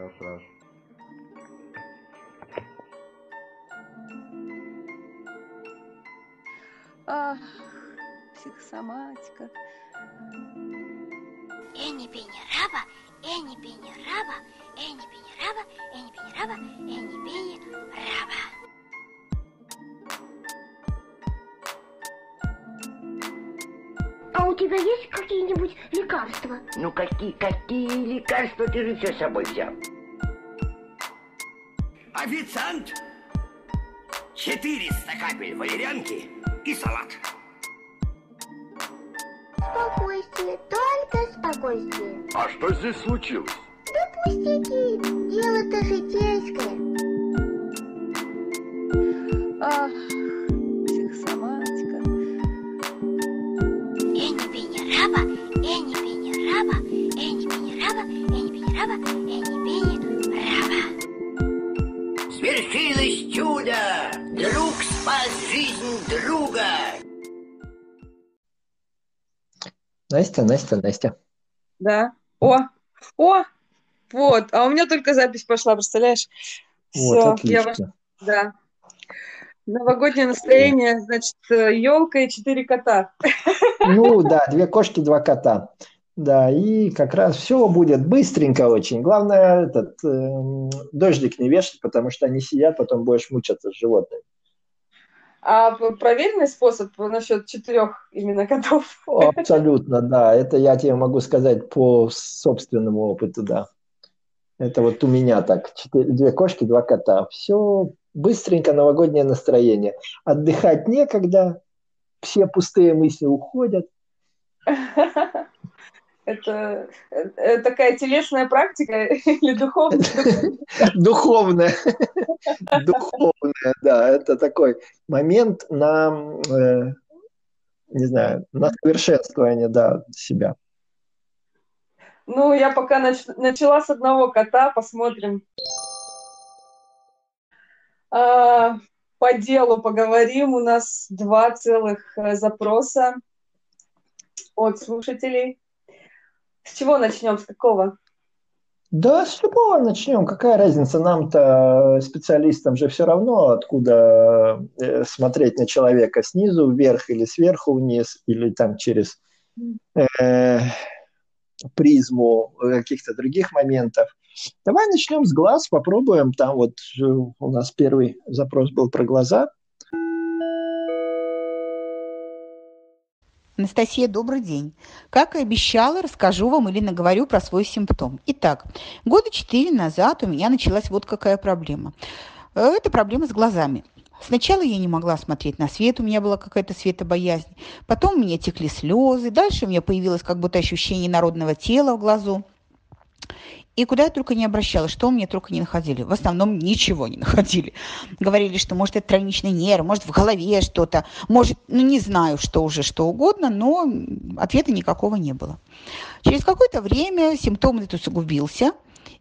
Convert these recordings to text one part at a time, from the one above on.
Раз, раз. Ах, психосоматика. Эни пени раба, эни пени раба, эни пени раба, эни пени раба, эни пени тебя есть какие-нибудь лекарства? Ну какие, какие лекарства ты же все с собой взял? Официант! 400 капель валерьянки и салат. Спокойствие, только спокойствие. А что здесь случилось? Да пустяки, дело-то житейское. Ах, Настя, Настя, Настя. Да. О, о, вот. А у меня только запись пошла, представляешь? Вот, Всё, я ваш- отлично. Да. Новогоднее настроение, значит, елка и четыре кота. Ну да, две кошки, два кота. Да, и как раз все будет быстренько очень. Главное, этот эм, дождик не вешать, потому что они сидят, потом будешь мучаться с животными. А проверенный способ насчет четырех именно котов. Абсолютно, да. Это я тебе могу сказать по собственному опыту, да. Это вот у меня так. Четыре- две кошки, два кота. Все быстренько новогоднее настроение. Отдыхать некогда, все пустые мысли уходят. Это, э, такая телесная практика или духовная? Духовное. Духовное, да. Это такой момент на, э, не знаю, на совершенствование, да, себя. Ну, я пока нач- начала с одного кота, посмотрим. А, по делу поговорим. У нас два целых э, запроса от слушателей. С чего начнем? С какого? Да, с любого начнем. Какая разница? Нам-то, э, специалистам же все равно, откуда э, смотреть на человека, снизу вверх или сверху вниз, или там через э, призму каких-то других моментов. Давай начнем с глаз, попробуем. Там вот э, у нас первый запрос был про глаза. Анастасия, добрый день. Как и обещала, расскажу вам или наговорю про свой симптом. Итак, года четыре назад у меня началась вот какая проблема. Э, Это проблема с глазами. Сначала я не могла смотреть на свет, у меня была какая-то светобоязнь. Потом у меня текли слезы. Дальше у меня появилось как будто ощущение народного тела в глазу. И куда я только не обращалась, что мне только не находили. В основном ничего не находили. Говорили, что может это тройничный нерв, может в голове что-то, может, ну не знаю, что уже, что угодно, но ответа никакого не было. Через какое-то время симптом этот усугубился,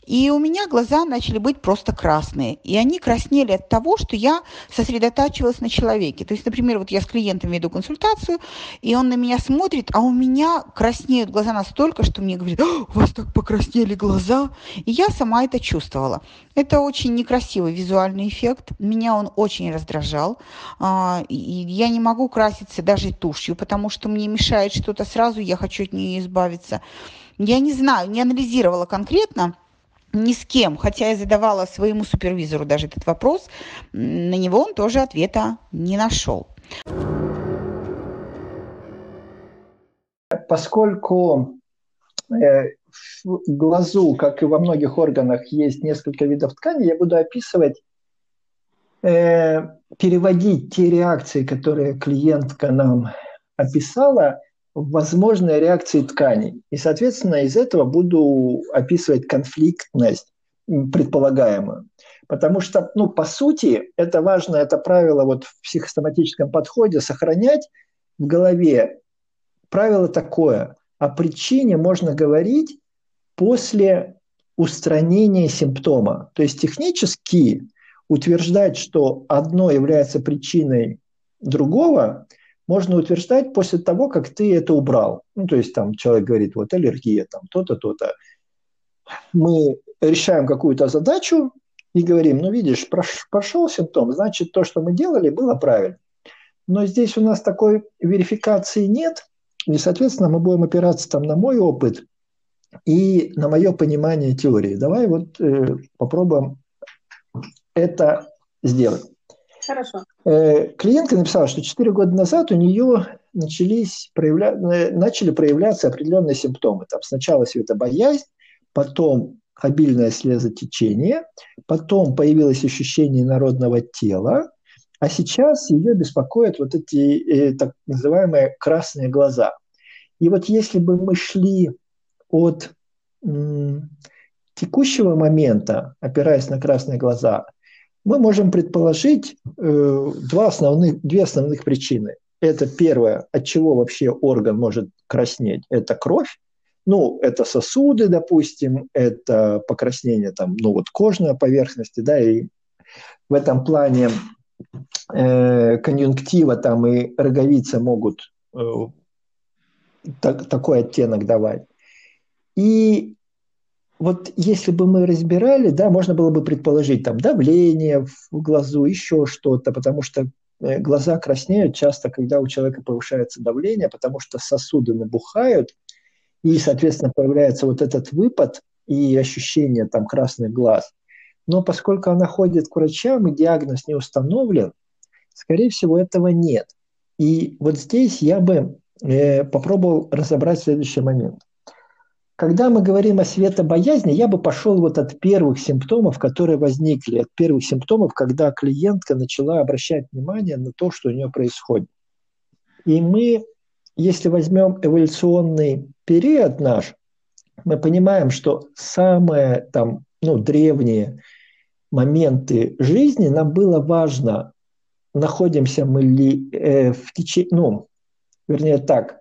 и у меня глаза начали быть просто красные. И они краснели от того, что я сосредотачивалась на человеке. То есть, например, вот я с клиентом веду консультацию, и он на меня смотрит, а у меня краснеют глаза настолько, что мне говорят, «А, у вас так покраснели глаза. И я сама это чувствовала. Это очень некрасивый визуальный эффект. Меня он очень раздражал. А, И я не могу краситься даже тушью, потому что мне мешает что-то сразу, я хочу от нее избавиться. Я не знаю, не анализировала конкретно, ни с кем, хотя я задавала своему супервизору даже этот вопрос, на него он тоже ответа не нашел. Поскольку э, в глазу, как и во многих органах, есть несколько видов ткани, я буду описывать, э, переводить те реакции, которые клиентка нам описала, возможные реакции тканей. И, соответственно, из этого буду описывать конфликтность предполагаемую. Потому что, ну, по сути, это важно, это правило вот в психосоматическом подходе сохранять в голове. Правило такое. О причине можно говорить после устранения симптома. То есть технически утверждать, что одно является причиной другого, можно утверждать после того, как ты это убрал. Ну, то есть там человек говорит, вот аллергия, там то-то, то-то. Мы решаем какую-то задачу и говорим, ну видишь, прошел симптом, значит то, что мы делали, было правильно. Но здесь у нас такой верификации нет, и, соответственно, мы будем опираться там на мой опыт и на мое понимание теории. Давай вот э, попробуем это сделать. Хорошо. Э, клиентка написала, что 4 года назад у нее начались проявля... Э, начали проявляться определенные симптомы. Там сначала светобоязнь, потом обильное слезотечение, потом появилось ощущение народного тела, а сейчас ее беспокоят вот эти э, так называемые красные глаза. И вот если бы мы шли от м, текущего момента, опираясь на красные глаза, мы можем предположить э, два основных, две основных причины. Это первое, от чего вообще орган может краснеть, это кровь. Ну, это сосуды, допустим, это покраснение там, ну вот кожной поверхности, да, и в этом плане э, конъюнктива там и роговица могут э, так, такой оттенок давать. И вот если бы мы разбирали, да, можно было бы предположить там давление в глазу, еще что-то, потому что э, глаза краснеют часто, когда у человека повышается давление, потому что сосуды набухают, и, соответственно, появляется вот этот выпад и ощущение там красных глаз. Но поскольку она ходит к врачам и диагноз не установлен, скорее всего, этого нет. И вот здесь я бы э, попробовал разобрать следующий момент. Когда мы говорим о светобоязни, я бы пошел вот от первых симптомов, которые возникли, от первых симптомов, когда клиентка начала обращать внимание на то, что у нее происходит. И мы, если возьмем эволюционный период наш, мы понимаем, что самые там, ну, древние моменты жизни нам было важно, находимся мы ли э, в течение, ну, вернее так,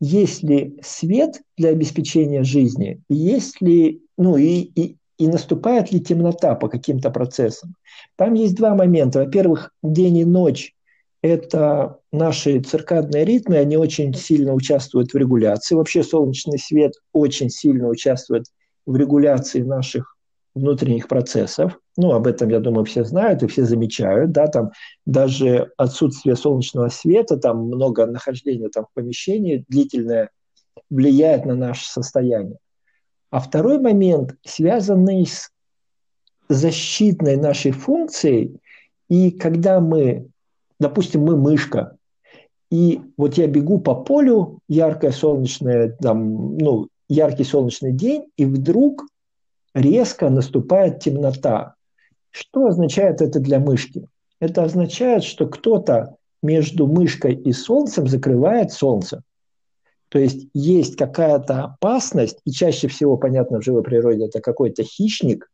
есть ли свет для обеспечения жизни, есть ли, ну и, и, и наступает ли темнота по каким-то процессам. Там есть два момента. Во-первых, день и ночь – это наши циркадные ритмы, они очень сильно участвуют в регуляции. Вообще солнечный свет очень сильно участвует в регуляции наших внутренних процессов. Ну, об этом, я думаю, все знают и все замечают, да, там даже отсутствие солнечного света, там много нахождения там в помещении длительное влияет на наше состояние. А второй момент, связанный с защитной нашей функцией, и когда мы, допустим, мы мышка, и вот я бегу по полю, яркое солнечное, там, ну, яркий солнечный день, и вдруг резко наступает темнота. Что означает это для мышки? Это означает, что кто-то между мышкой и солнцем закрывает солнце. То есть есть какая-то опасность, и чаще всего, понятно, в живой природе это какой-то хищник,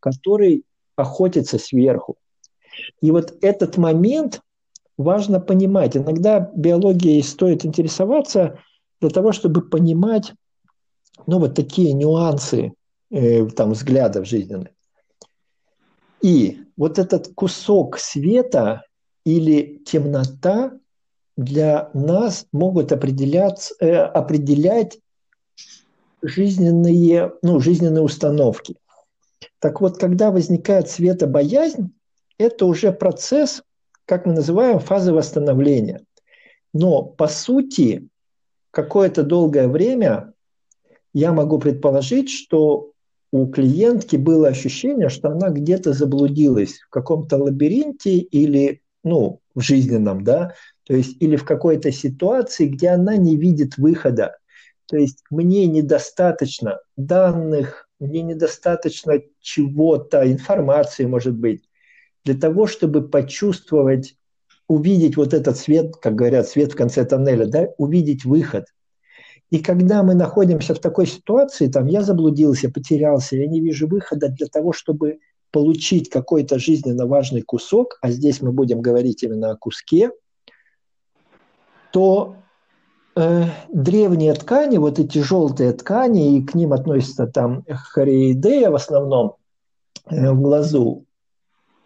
который охотится сверху. И вот этот момент важно понимать. Иногда биологией стоит интересоваться для того, чтобы понимать ну, вот такие нюансы э, там, взглядов жизненных. И вот этот кусок света или темнота для нас могут определять, э, определять жизненные, ну, жизненные установки. Так вот, когда возникает светобоязнь, это уже процесс, как мы называем, фазы восстановления. Но по сути, какое-то долгое время я могу предположить, что у клиентки было ощущение, что она где-то заблудилась в каком-то лабиринте или, ну, в жизненном, да, то есть или в какой-то ситуации, где она не видит выхода. То есть мне недостаточно данных, мне недостаточно чего-то, информации, может быть, для того, чтобы почувствовать, увидеть вот этот свет, как говорят, свет в конце тоннеля, да, увидеть выход. И когда мы находимся в такой ситуации, там я заблудился, потерялся, я не вижу выхода для того, чтобы получить какой-то жизненно важный кусок, а здесь мы будем говорить именно о куске, то э, древние ткани, вот эти желтые ткани, и к ним относятся там хореидея в основном э, в глазу,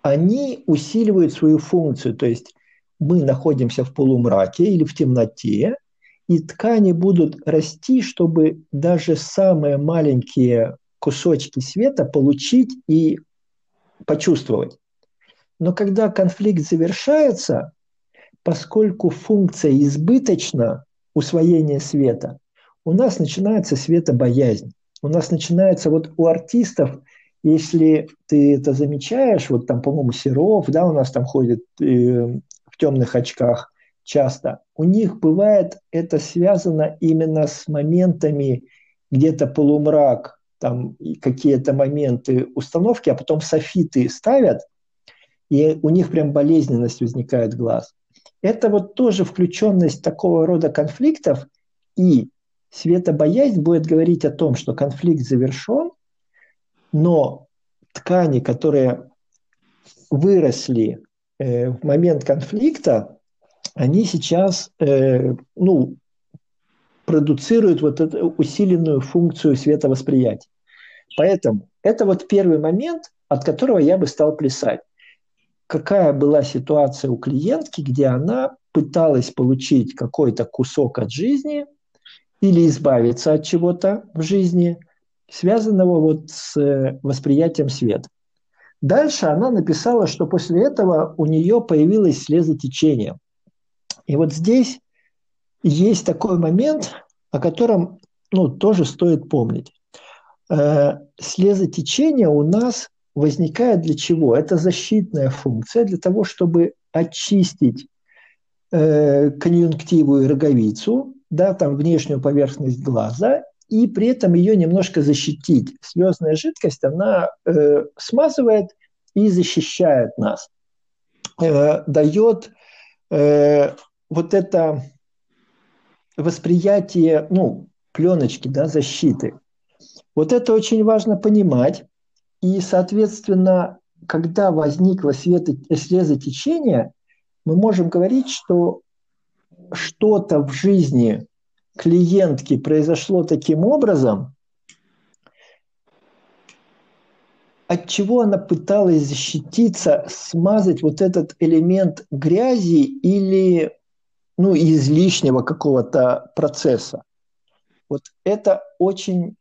они усиливают свою функцию, то есть мы находимся в полумраке или в темноте, и ткани будут расти, чтобы даже самые маленькие кусочки света получить и почувствовать. Но когда конфликт завершается, поскольку функция избыточна, усвоение света, у нас начинается светобоязнь. У нас начинается вот у артистов, если ты это замечаешь, вот там, по-моему, Серов, да, у нас там ходит э, в темных очках часто, у них бывает это связано именно с моментами где-то полумрак, там какие-то моменты установки, а потом софиты ставят, и у них прям болезненность возникает глаз. Это вот тоже включенность такого рода конфликтов, и светобоязнь будет говорить о том, что конфликт завершен, но ткани, которые выросли э, в момент конфликта, они сейчас э, ну, продуцируют вот эту усиленную функцию световосприятия. Поэтому это вот первый момент, от которого я бы стал плясать. Какая была ситуация у клиентки, где она пыталась получить какой-то кусок от жизни или избавиться от чего-то в жизни, связанного вот с э, восприятием света. Дальше она написала, что после этого у нее появилось слезотечение. И вот здесь есть такой момент, о котором ну, тоже стоит помнить. Э, слезотечение у нас возникает для чего? Это защитная функция для того, чтобы очистить э, конъюнктиву и роговицу, да, там внешнюю поверхность глаза, и при этом ее немножко защитить. Слезная жидкость, она э, смазывает и защищает нас, э, дает э, вот это восприятие, ну, пленочки, да, защиты. Вот это очень важно понимать. И, соответственно, когда возникло слезотечение, мы можем говорить, что что-то в жизни клиентки произошло таким образом, от чего она пыталась защититься, смазать вот этот элемент грязи или ну, излишнего какого-то процесса. Вот это очень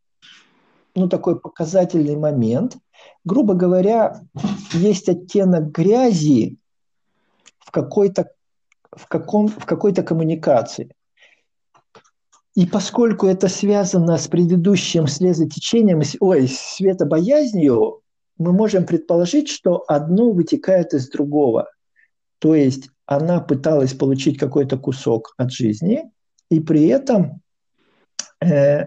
ну, такой показательный момент. Грубо говоря, есть оттенок грязи в какой-то в, каком, в какой-то коммуникации. И поскольку это связано с предыдущим слезотечением, ой, светобоязнью, мы можем предположить, что одно вытекает из другого. То есть она пыталась получить какой-то кусок от жизни, и при этом э,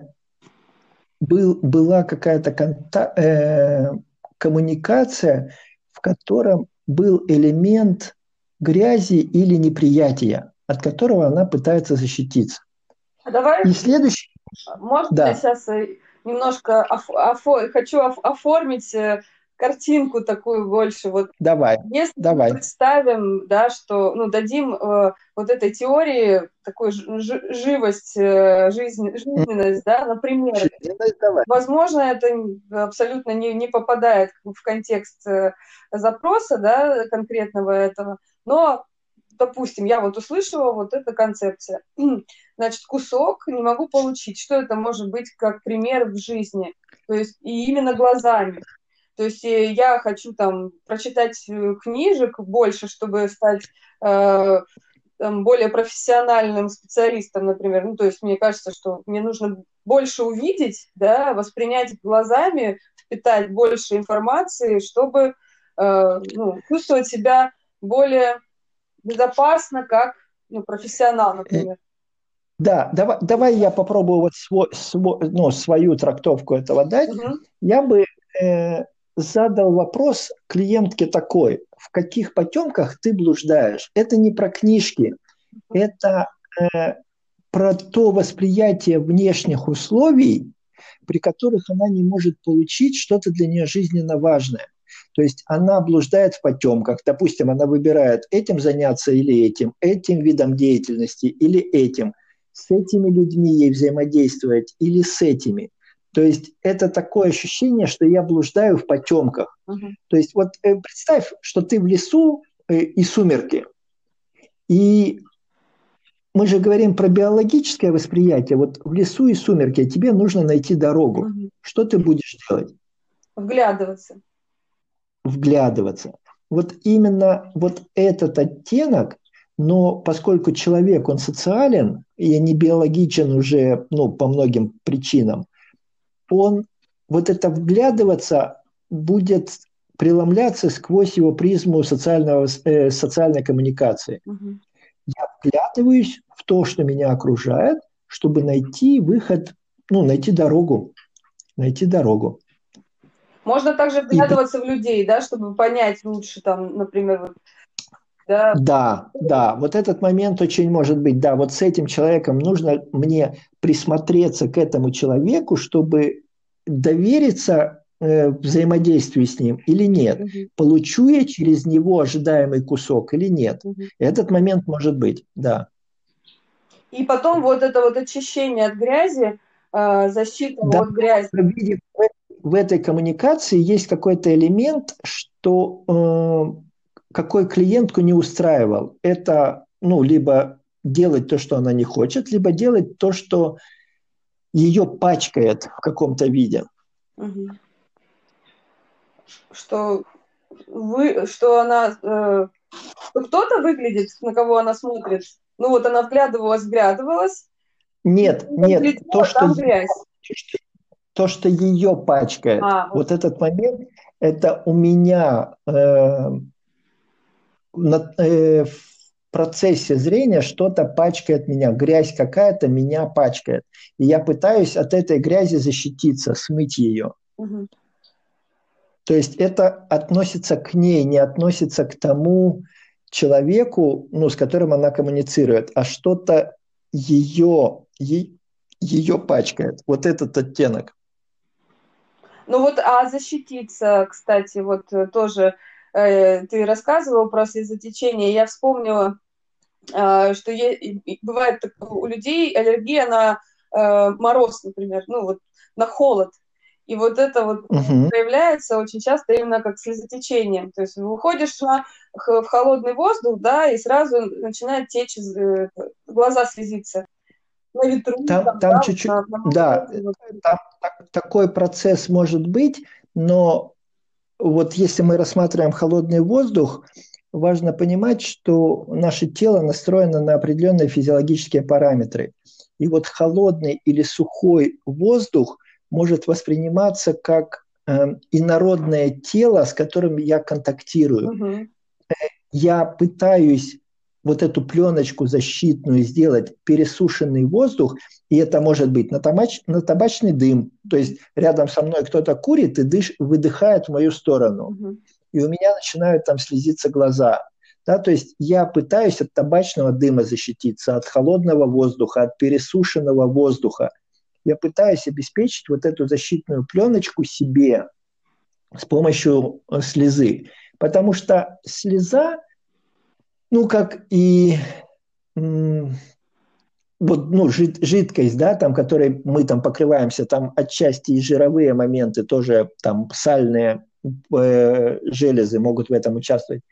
был, была какая-то конта- э, коммуникация, в котором был элемент грязи или неприятия, от которого она пытается защититься. А давай. И следующий. Можно да. я сейчас э, немножко оф- оф- хочу оф- оформить э, картинку такую больше. Вот давай. Если давай. представим, да, что, ну, дадим э, вот этой теории такую живость, э, жизнь, жизненность, да, например, давай. возможно, это абсолютно не, не попадает в контекст э, запроса, да, конкретного этого, но допустим, я вот услышала вот эта концепция. Значит, кусок не могу получить. Что это может быть как пример в жизни? То есть и именно глазами. То есть э, я хочу там прочитать э, книжек больше, чтобы стать э, там, более профессиональным специалистом, например. Ну, то есть мне кажется, что мне нужно больше увидеть, да, воспринять глазами, впитать больше информации, чтобы э, ну, чувствовать себя более безопасно, как ну, профессионал, например. Да, давай, давай я попробую вот свой, свой, ну, свою трактовку этого дать. Угу. Я бы э, задал вопрос клиентке такой, в каких потемках ты блуждаешь? Это не про книжки, это э, про то восприятие внешних условий, при которых она не может получить что-то для нее жизненно важное. То есть она блуждает в потемках. Допустим, она выбирает этим заняться или этим, этим видом деятельности или этим, с этими людьми ей взаимодействовать или с этими. То есть это такое ощущение, что я блуждаю в потемках. Uh-huh. То есть вот э, представь, что ты в лесу э, и сумерки. И мы же говорим про биологическое восприятие. Вот в лесу и сумерки тебе нужно найти дорогу. Угу. Что ты будешь делать? Вглядываться. Вглядываться. Вот именно вот этот оттенок, но поскольку человек, он социален и не биологичен уже ну, по многим причинам, он вот это вглядываться будет преломляться сквозь его призму социального, э, социальной коммуникации. Угу. Я вглядываюсь в то, что меня окружает, чтобы найти выход, ну, найти дорогу. Найти дорогу. Можно также вглядываться И... в людей, да, чтобы понять лучше, там, например, вот, да. да, да, вот этот момент очень может быть, да, вот с этим человеком нужно мне присмотреться к этому человеку, чтобы довериться э, взаимодействию с ним или нет, угу. получу я через него ожидаемый кусок или нет. Угу. Этот момент может быть, да. И потом вот это вот очищение от грязи, э, защита да, от грязи. Видим, в этой коммуникации есть какой-то элемент, что э, какой клиентку не устраивал. Это, ну, либо делать то, что она не хочет, либо делать то, что ее пачкает в каком-то виде. Угу. Что вы, что она, э, кто-то выглядит, на кого она смотрит, ну вот она вглядывалась, вглядывалась. Нет, нет, то, что, грязь. то, что ее пачкает. А, вот. вот этот момент, это у меня э, на, э, в процессе зрения что-то пачкает меня, грязь какая-то меня пачкает. И я пытаюсь от этой грязи защититься, смыть ее. Угу. То есть это относится к ней, не относится к тому, человеку, ну, с которым она коммуницирует, а что-то ее, е, ее пачкает. Вот этот оттенок. Ну вот, а защититься, кстати, вот э, тоже э, ты рассказывал про слезотечение, я вспомнила, что е- бывает у людей аллергия на э, мороз, например, ну вот на холод. И вот это вот угу. проявляется очень часто именно как слезотечение. То есть выходишь на, в холодный воздух, да, и сразу начинает течь, э, глаза слезиться. На ветру. Там, там, там чуть-чуть, на, на да, вот. там так, такой процесс может быть, но вот если мы рассматриваем холодный воздух, важно понимать, что наше тело настроено на определенные физиологические параметры. И вот холодный или сухой воздух может восприниматься как э, инородное тело, с которым я контактирую. Угу. Я пытаюсь вот эту пленочку защитную сделать пересушенный воздух, и это может быть на, табач, на табачный дым, то есть рядом со мной кто-то курит и дыш, выдыхает в мою сторону, угу. И у меня начинают там слезиться глаза. Да, то есть я пытаюсь от табачного дыма защититься, от холодного воздуха, от пересушенного воздуха я пытаюсь обеспечить вот эту защитную пленочку себе с помощью э, слезы. Потому что слеза, ну, как и вот, ну, жид, жидкость, да, там, которой мы там покрываемся, там отчасти и жировые моменты, тоже там сальные э, железы могут в этом участвовать.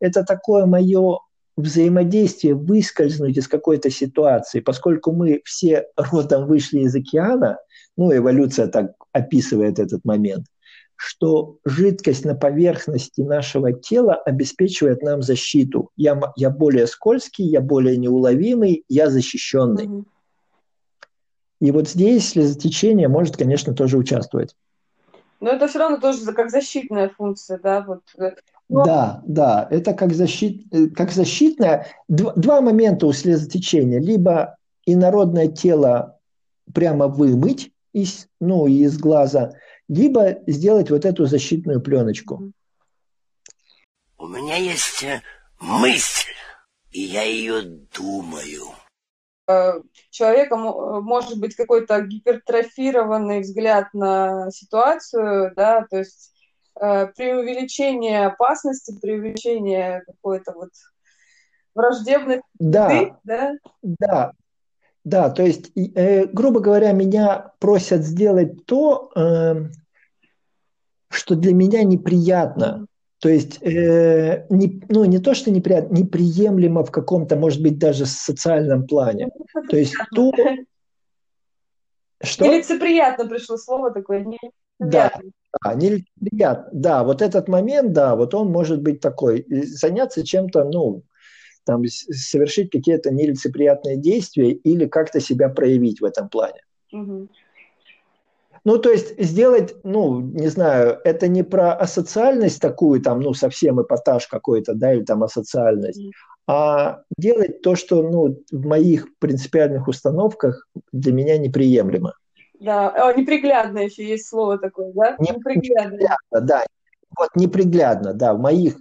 Это такое мое взаимодействие выскользнуть из какой-то ситуации, поскольку мы все родом вышли из океана, ну, эволюция так описывает этот момент, что жидкость на поверхности нашего тела обеспечивает нам защиту. Я, я более скользкий, я более неуловимый, я защищенный. Mm-hmm. И вот здесь слезотечение может, конечно, тоже участвовать. Но это все равно тоже как защитная функция, да, вот э, но... Да, да, это как, защит, э, как защитное. Два, два момента у слезотечения. Либо инородное тело прямо вымыть из, ну, из глаза, либо сделать вот эту защитную пленочку. У меня есть э, мысль, и я ее думаю. Э, человека может быть какой-то гипертрофированный взгляд на ситуацию, да, то есть э, преувеличение опасности, преувеличение какой-то вот враждебной да, да, да, да, то есть, э, грубо говоря, меня просят сделать то, э, что для меня неприятно. То есть, э, не, ну, не то, что неприятно, неприемлемо в каком-то, может быть, даже социальном плане. То есть, то... Что? Нелицеприятно пришло слово такое. Да, да, нелицеприятно. Да, вот этот момент, да, вот он может быть такой. Заняться чем-то, ну, там, совершить какие-то нелицеприятные действия или как-то себя проявить в этом плане. Угу. Ну, то есть сделать, ну, не знаю, это не про асоциальность такую, там, ну, совсем эпатаж какой-то, да, или там асоциальность, а делать то, что, ну, в моих принципиальных установках для меня неприемлемо. Да, О, неприглядно еще есть слово такое, да? Неприглядно. неприглядно да. Вот неприглядно, да, в моих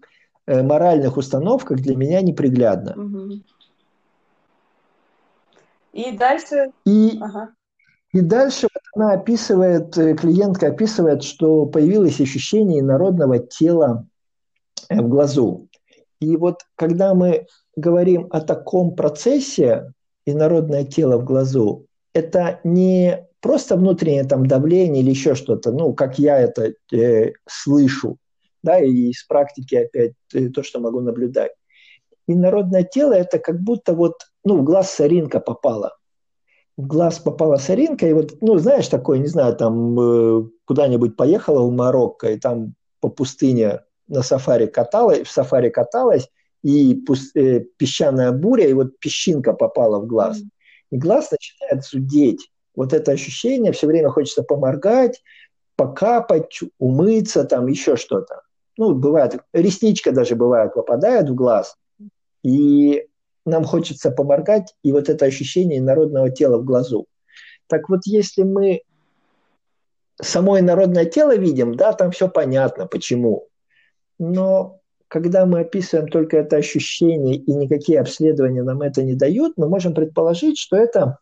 э, моральных установках для меня неприглядно. Угу. И дальше... И... Ага. И дальше она описывает, э, клиентка описывает, что появилось ощущение народного тела э, в глазу. И вот когда мы говорим о таком процессе, инородное тело в глазу, это не просто внутреннее там давление или еще что-то, ну, как я это э, слышу, да, и из практики опять э, то, что могу наблюдать. Инородное тело – это как будто вот, ну, в глаз соринка попала в глаз попала соринка, и вот, ну, знаешь, такое, не знаю, там э, куда-нибудь поехала в Марокко, и там по пустыне на сафари каталась, в сафари каталась, и пуст, э, песчаная буря, и вот песчинка попала в глаз. И глаз начинает зудеть. Вот это ощущение, все время хочется поморгать, покапать, умыться, там еще что-то. Ну, бывает, ресничка даже бывает, попадает в глаз, и нам хочется поморгать, и вот это ощущение народного тела в глазу. Так вот, если мы само инородное тело видим, да, там все понятно, почему. Но когда мы описываем только это ощущение, и никакие обследования нам это не дают, мы можем предположить, что это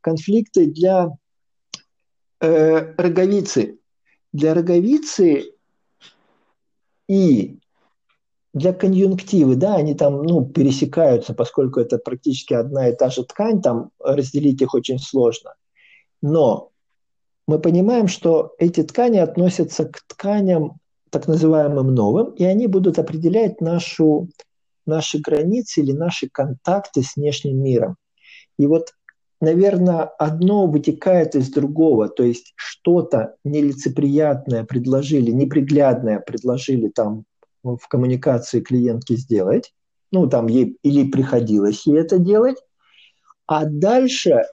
конфликты для э, роговицы. Для роговицы и для конъюнктивы, да, они там, ну, пересекаются, поскольку это практически одна и та же ткань, там разделить их очень сложно. Но мы понимаем, что эти ткани относятся к тканям так называемым новым, и они будут определять нашу, наши границы или наши контакты с внешним миром. И вот, наверное, одно вытекает из другого, то есть что-то нелицеприятное предложили, неприглядное предложили там в коммуникации клиентки сделать, ну, там ей или приходилось ей это делать, а дальше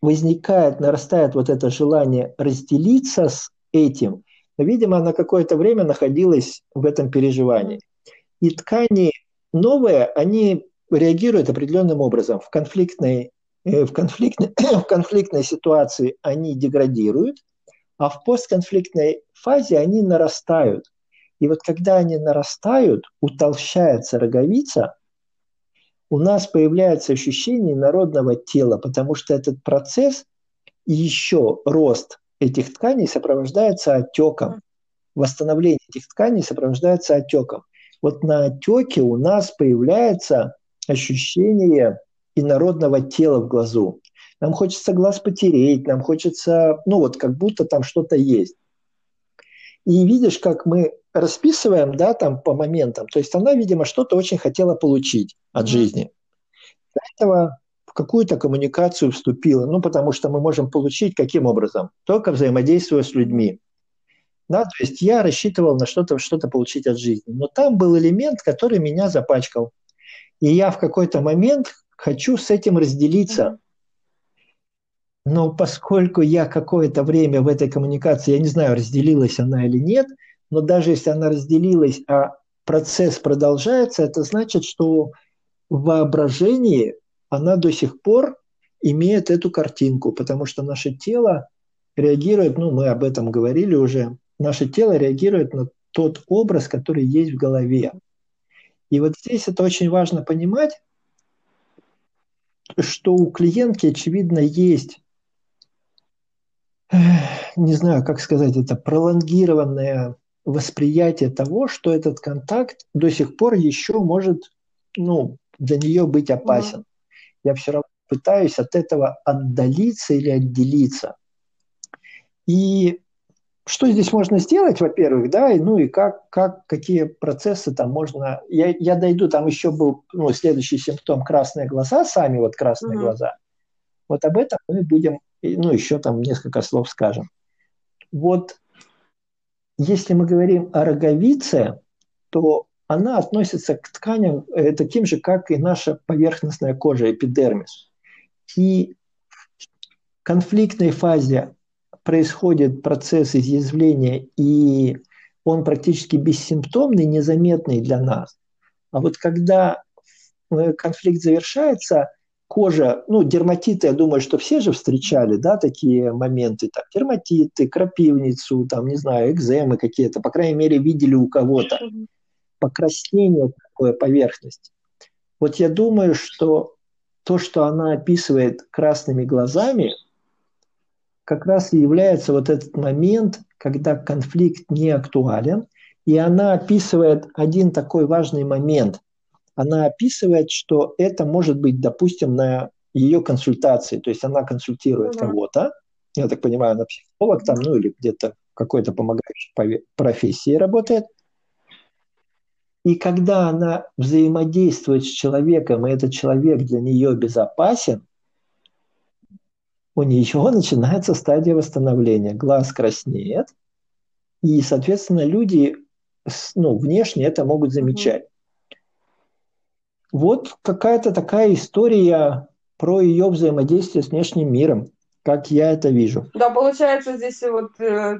возникает, нарастает вот это желание разделиться с этим. Видимо, она какое-то время находилась в этом переживании. И ткани новые, они реагируют определенным образом. В конфликтной, э, в конфликтной, в конфликтной ситуации они деградируют, а в постконфликтной фазе они нарастают. И вот когда они нарастают, утолщается роговица, у нас появляется ощущение народного тела, потому что этот процесс и еще рост этих тканей сопровождается отеком. Восстановление этих тканей сопровождается отеком. Вот на отеке у нас появляется ощущение инородного тела в глазу. Нам хочется глаз потереть, нам хочется, ну вот как будто там что-то есть. И видишь, как мы расписываем, да, там по моментам. То есть она, видимо, что-то очень хотела получить от mm-hmm. жизни. Для этого в какую-то коммуникацию вступила. Ну, потому что мы можем получить каким образом? Только взаимодействуя с людьми. Да, то есть я рассчитывал на что-то что получить от жизни. Но там был элемент, который меня запачкал. И я в какой-то момент хочу с этим разделиться. Но поскольку я какое-то время в этой коммуникации, я не знаю, разделилась она или нет – но даже если она разделилась, а процесс продолжается, это значит, что в воображении она до сих пор имеет эту картинку, потому что наше тело реагирует, ну, мы об этом говорили уже, наше тело реагирует на тот образ, который есть в голове. И вот здесь это очень важно понимать, что у клиентки, очевидно, есть, не знаю, как сказать это, пролонгированная восприятие того, что этот контакт до сих пор еще может ну, для нее быть опасен. Mm-hmm. Я все равно пытаюсь от этого отдалиться или отделиться. И что здесь можно сделать, во-первых, да, и, ну и как, как, какие процессы там можно... Я, я дойду, там еще был ну, следующий симптом красные глаза, сами вот красные mm-hmm. глаза. Вот об этом мы будем, ну еще там несколько слов скажем. Вот если мы говорим о роговице, то она относится к тканям э, таким же, как и наша поверхностная кожа, эпидермис. И в конфликтной фазе происходит процесс изъязвления, и он практически бессимптомный, незаметный для нас. А вот когда э, конфликт завершается, кожа, ну, дерматиты, я думаю, что все же встречали, да, такие моменты, там, дерматиты, крапивницу, там, не знаю, экземы какие-то, по крайней мере, видели у кого-то. Покраснение такое поверхность. Вот я думаю, что то, что она описывает красными глазами – как раз и является вот этот момент, когда конфликт не актуален, и она описывает один такой важный момент. Она описывает, что это может быть, допустим, на ее консультации, то есть она консультирует mm-hmm. кого-то, я так понимаю, она психолог там, ну или где-то какой-то помогающей профессии работает. И когда она взаимодействует с человеком, и этот человек для нее безопасен, у нее начинается стадия восстановления. Глаз краснеет, и, соответственно, люди ну, внешне это могут замечать. Вот какая-то такая история про ее взаимодействие с внешним миром, как я это вижу. Да, получается, здесь вот э,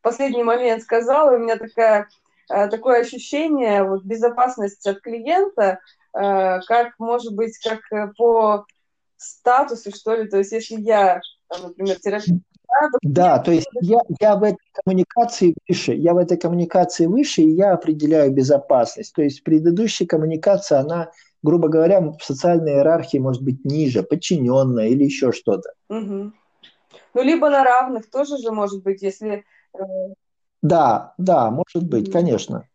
последний момент сказала, у меня такая, э, такое ощущение, вот безопасность от клиента, э, как, может быть, как э, по статусе, что ли. То есть, если я, там, например, терапевт, да, то есть я, я в этой коммуникации выше, я в этой коммуникации выше, и я определяю безопасность. То есть предыдущая коммуникация, она, грубо говоря, в социальной иерархии может быть ниже, подчиненная или еще что-то. Угу. Ну, либо на равных тоже же может быть, если... Э, да, да, может быть, конечно.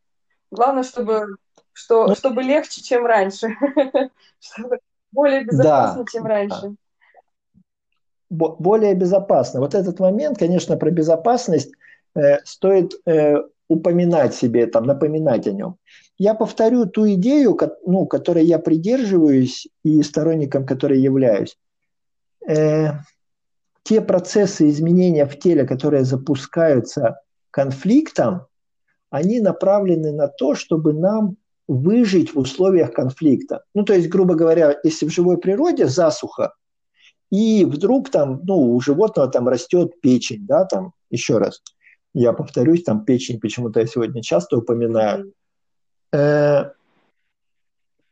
Главное, чтобы, что, ну, чтобы легче, чем раньше. Более безопасно, да, чем раньше. Да. Более безопасно. Вот этот момент, конечно, про безопасность э, стоит э, упоминать себе, там, напоминать о нем. Я повторю ту идею, ну, которой я придерживаюсь и сторонником которой являюсь. Э, те процессы изменения в теле, которые запускаются конфликтом, они направлены на то, чтобы нам выжить в условиях конфликта. Ну, то есть, грубо говоря, если в живой природе засуха, и вдруг там, ну, у животного там растет печень, да, там, еще раз, я повторюсь, там печень почему-то я сегодня часто упоминаю. Э,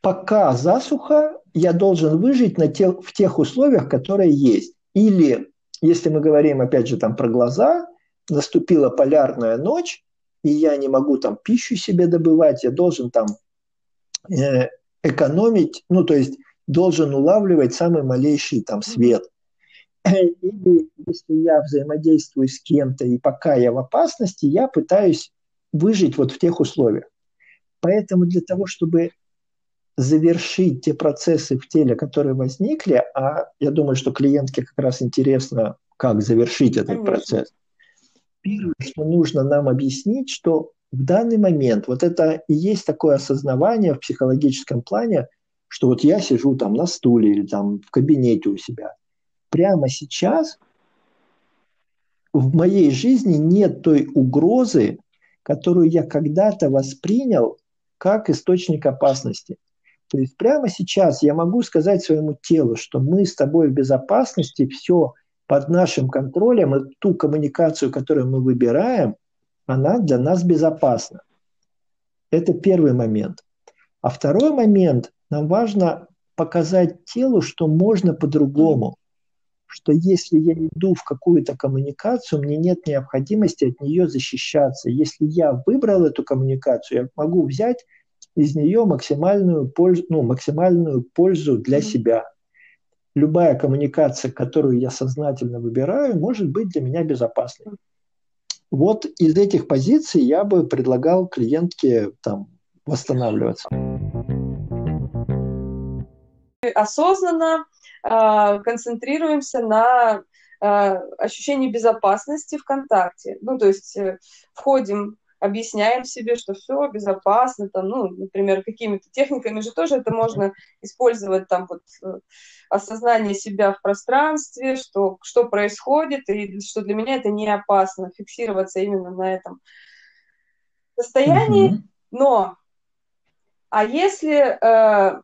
пока засуха, я должен выжить на те, в тех условиях, которые есть. Или, если мы говорим, опять же, там про глаза, наступила полярная ночь, и я не могу там пищу себе добывать, я должен там Э, экономить, ну, то есть должен улавливать самый малейший там свет. Или если я взаимодействую с кем-то, и пока я в опасности, я пытаюсь выжить вот в тех условиях. Поэтому для того, чтобы завершить те процессы в теле, которые возникли, а я думаю, что клиентке как раз интересно, как завершить этот Конечно. процесс. Первое, что нужно нам объяснить, что в данный момент вот это и есть такое осознавание в психологическом плане, что вот я сижу там на стуле или там в кабинете у себя. Прямо сейчас в моей жизни нет той угрозы, которую я когда-то воспринял как источник опасности. То есть прямо сейчас я могу сказать своему телу, что мы с тобой в безопасности, все под нашим контролем, и ту коммуникацию, которую мы выбираем – она для нас безопасна. Это первый момент. А второй момент, нам важно показать телу, что можно по-другому, что если я иду в какую-то коммуникацию, мне нет необходимости от нее защищаться. Если я выбрал эту коммуникацию, я могу взять из нее максимальную пользу, ну, максимальную пользу для себя. Любая коммуникация, которую я сознательно выбираю, может быть для меня безопасной. Вот из этих позиций я бы предлагал клиентке там восстанавливаться. Осознанно концентрируемся на ощущение безопасности в контакте. Ну, то есть входим объясняем себе, что все безопасно, там, ну, например, какими-то техниками же тоже это можно использовать, там, вот, э, осознание себя в пространстве, что, что происходит, и что для меня это не опасно, фиксироваться именно на этом состоянии. Mm-hmm. Но, а если э,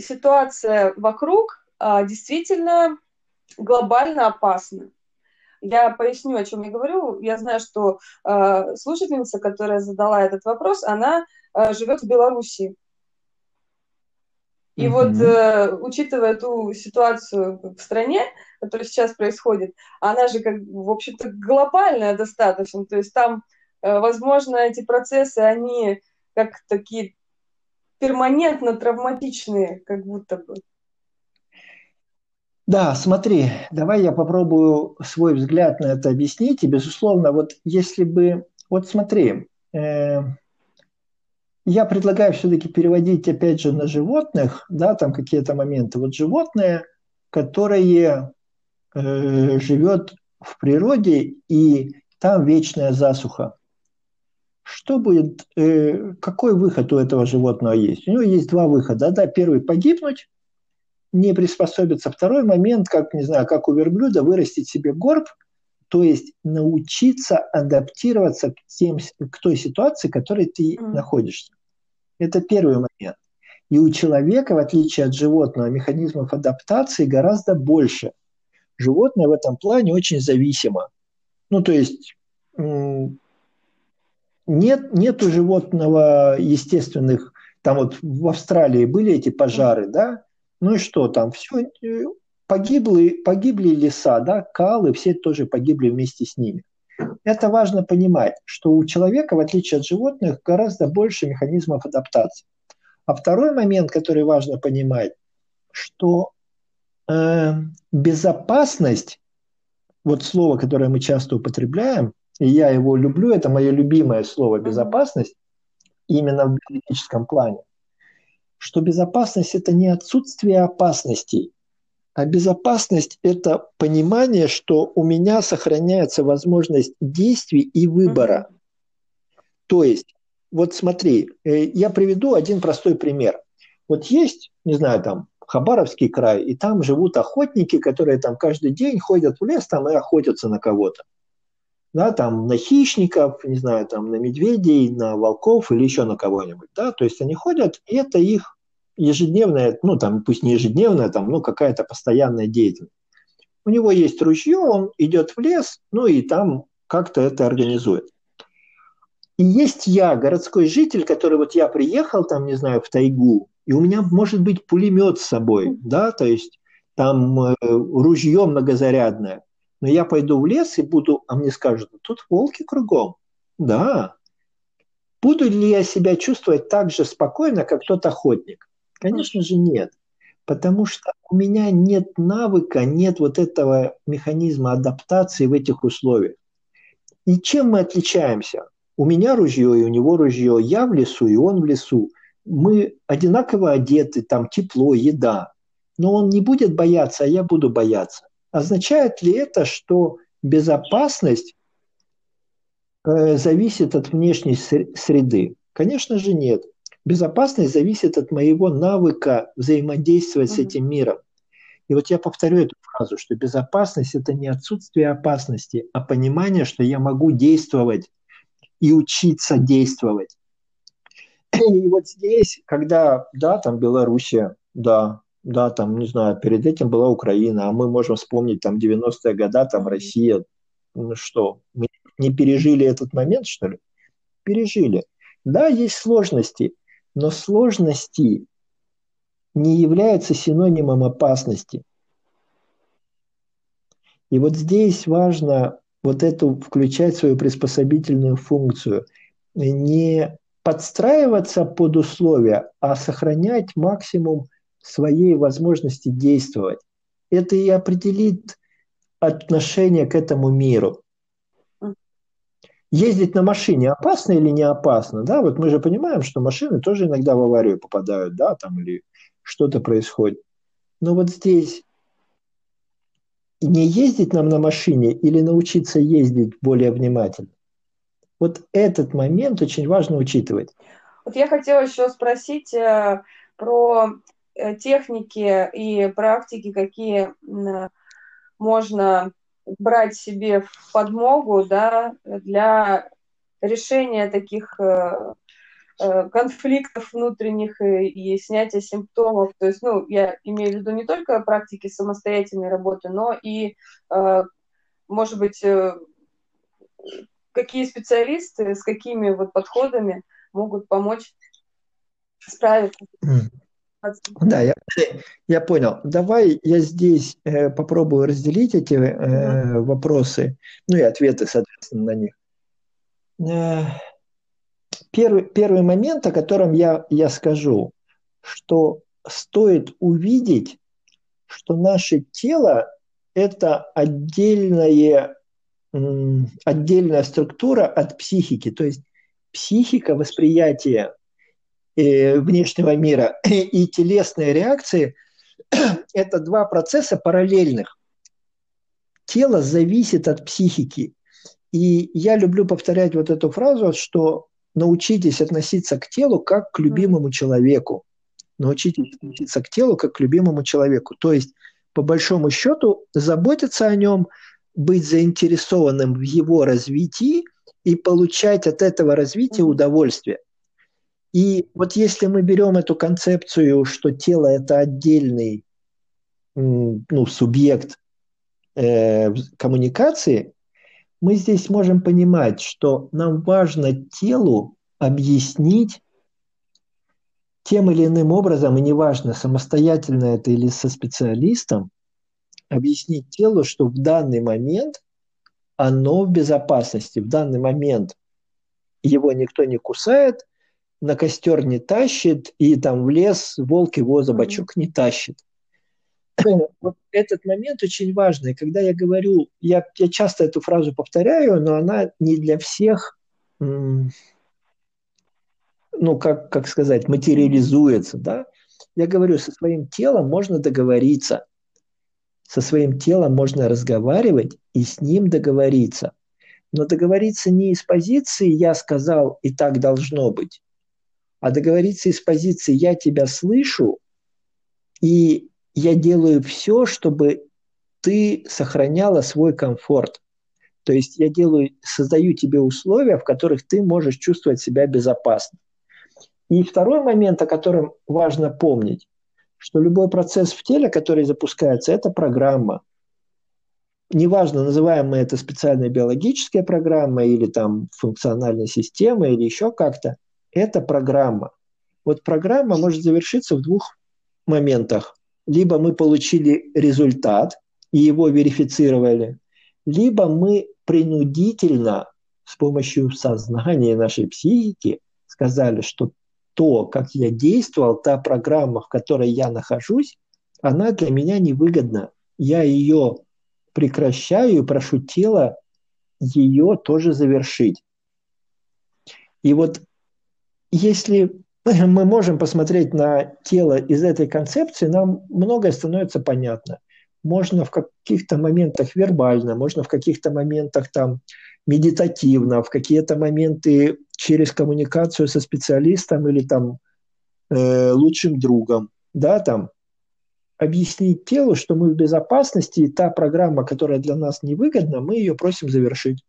ситуация вокруг э, действительно глобально опасна, я поясню, о чем я говорю. Я знаю, что э, слушательница, которая задала этот вопрос, она э, живет в Беларуси. И mm-hmm. вот, э, учитывая ту ситуацию в стране, которая сейчас происходит, она же, как, в общем-то, глобальная достаточно. То есть там, э, возможно, эти процессы, они как такие перманентно травматичные, как будто бы. Да, смотри, давай я попробую свой взгляд на это объяснить. И, безусловно, вот если бы... Вот смотри, э, я предлагаю все-таки переводить, опять же, на животных, да, там какие-то моменты. Вот животное, которое э, живет в природе, и там вечная засуха. Что будет, э, какой выход у этого животного есть? У него есть два выхода. Да, первый – погибнуть, не приспособиться. Второй момент, как, не знаю, как у верблюда, вырастить себе горб, то есть научиться адаптироваться к, тем, к той ситуации, в которой ты mm. находишься. Это первый момент. И у человека, в отличие от животного, механизмов адаптации гораздо больше. Животное в этом плане очень зависимо. Ну, то есть нет, нет у животного естественных, там вот в Австралии были эти пожары, да, ну и что там? Все э, погибли, погибли леса, да, калы, все тоже погибли вместе с ними. Это важно понимать, что у человека, в отличие от животных, гораздо больше механизмов адаптации. А второй момент, который важно понимать, что э, безопасность, вот слово, которое мы часто употребляем, и я его люблю, это мое любимое слово безопасность, именно в биологическом плане что безопасность – это не отсутствие опасностей, а безопасность – это понимание, что у меня сохраняется возможность действий и выбора. Mm-hmm. То есть, вот смотри, э, я приведу один простой пример. Вот есть, не знаю, там, Хабаровский край, и там живут охотники, которые там каждый день ходят в лес там и охотятся на кого-то. Да, там на хищников, не знаю, там на медведей, на волков или еще на кого-нибудь. Да? То есть они ходят, и это их ежедневная, ну там пусть не ежедневная, там, ну какая-то постоянная деятельность. У него есть ружье, он идет в лес, ну и там как-то это организует. И есть я, городской житель, который вот я приехал там, не знаю, в тайгу, и у меня может быть пулемет с собой, да, то есть там э, ружье многозарядное. Но я пойду в лес и буду, а мне скажут, тут волки кругом. Да. Буду ли я себя чувствовать так же спокойно, как тот охотник? Конечно же нет. Потому что у меня нет навыка, нет вот этого механизма адаптации в этих условиях. И чем мы отличаемся? У меня ружье, и у него ружье. Я в лесу, и он в лесу. Мы одинаково одеты, там тепло, еда. Но он не будет бояться, а я буду бояться. Означает ли это, что безопасность э, зависит от внешней среды? Конечно же нет. Безопасность зависит от моего навыка взаимодействовать mm-hmm. с этим миром. И вот я повторю эту фразу, что безопасность – это не отсутствие опасности, а понимание, что я могу действовать и учиться действовать. И вот здесь, когда, да, там Белоруссия, да, да, там, не знаю, перед этим была Украина, а мы можем вспомнить там 90-е годы, там Россия, ну что, мы не пережили этот момент, что ли? Пережили. Да, есть сложности, но сложности не являются синонимом опасности. И вот здесь важно вот эту включать свою приспособительную функцию. Не подстраиваться под условия, а сохранять максимум своей возможности действовать. Это и определит отношение к этому миру ездить на машине опасно или не опасно, да, вот мы же понимаем, что машины тоже иногда в аварию попадают, да, там или что-то происходит. Но вот здесь не ездить нам на машине или научиться ездить более внимательно. Вот этот момент очень важно учитывать. Вот я хотела еще спросить э, про техники и практики, какие э, можно брать себе в подмогу да, для решения таких э, э, конфликтов внутренних и, и снятия симптомов. То есть, ну, я имею в виду не только практики самостоятельной работы, но и, э, может быть, какие специалисты с какими вот подходами могут помочь справиться. Да, я, я понял. Давай я здесь э, попробую разделить эти э, вопросы, ну и ответы, соответственно, на них. Э, первый, первый момент, о котором я, я скажу, что стоит увидеть, что наше тело – это отдельная, отдельная структура от психики. То есть психика, восприятие внешнего мира и телесные реакции – это два процесса параллельных. Тело зависит от психики. И я люблю повторять вот эту фразу, что научитесь относиться к телу как к любимому человеку. Научитесь относиться к телу как к любимому человеку. То есть, по большому счету, заботиться о нем, быть заинтересованным в его развитии и получать от этого развития удовольствие. И вот если мы берем эту концепцию, что тело это отдельный ну, субъект э, коммуникации, мы здесь можем понимать, что нам важно телу объяснить тем или иным образом, и неважно, самостоятельно это или со специалистом, объяснить телу, что в данный момент оно в безопасности, в данный момент его никто не кусает, на костер не тащит, и там в лес волк его за бочок не тащит вот этот момент очень важный. Когда я говорю, я, я часто эту фразу повторяю, но она не для всех, ну, как, как сказать, материализуется, да. Я говорю, со своим телом можно договориться, со своим телом можно разговаривать и с ним договориться. Но договориться не из позиции «я сказал, и так должно быть», а договориться из позиции «я тебя слышу, и я делаю все, чтобы ты сохраняла свой комфорт. То есть я делаю, создаю тебе условия, в которых ты можешь чувствовать себя безопасно. И второй момент, о котором важно помнить, что любой процесс в теле, который запускается, это программа. Неважно, называем мы это специальная биологическая программа или там функциональная система или еще как-то, это программа. Вот программа может завершиться в двух моментах либо мы получили результат и его верифицировали, либо мы принудительно с помощью сознания нашей психики сказали, что то, как я действовал, та программа, в которой я нахожусь, она для меня невыгодна. Я ее прекращаю и прошу тело ее тоже завершить. И вот если мы можем посмотреть на тело из этой концепции, нам многое становится понятно. Можно в каких-то моментах вербально, можно в каких-то моментах там медитативно, в какие-то моменты через коммуникацию со специалистом или там э, лучшим другом, да, там объяснить телу, что мы в безопасности, и та программа, которая для нас невыгодна, мы ее просим завершить.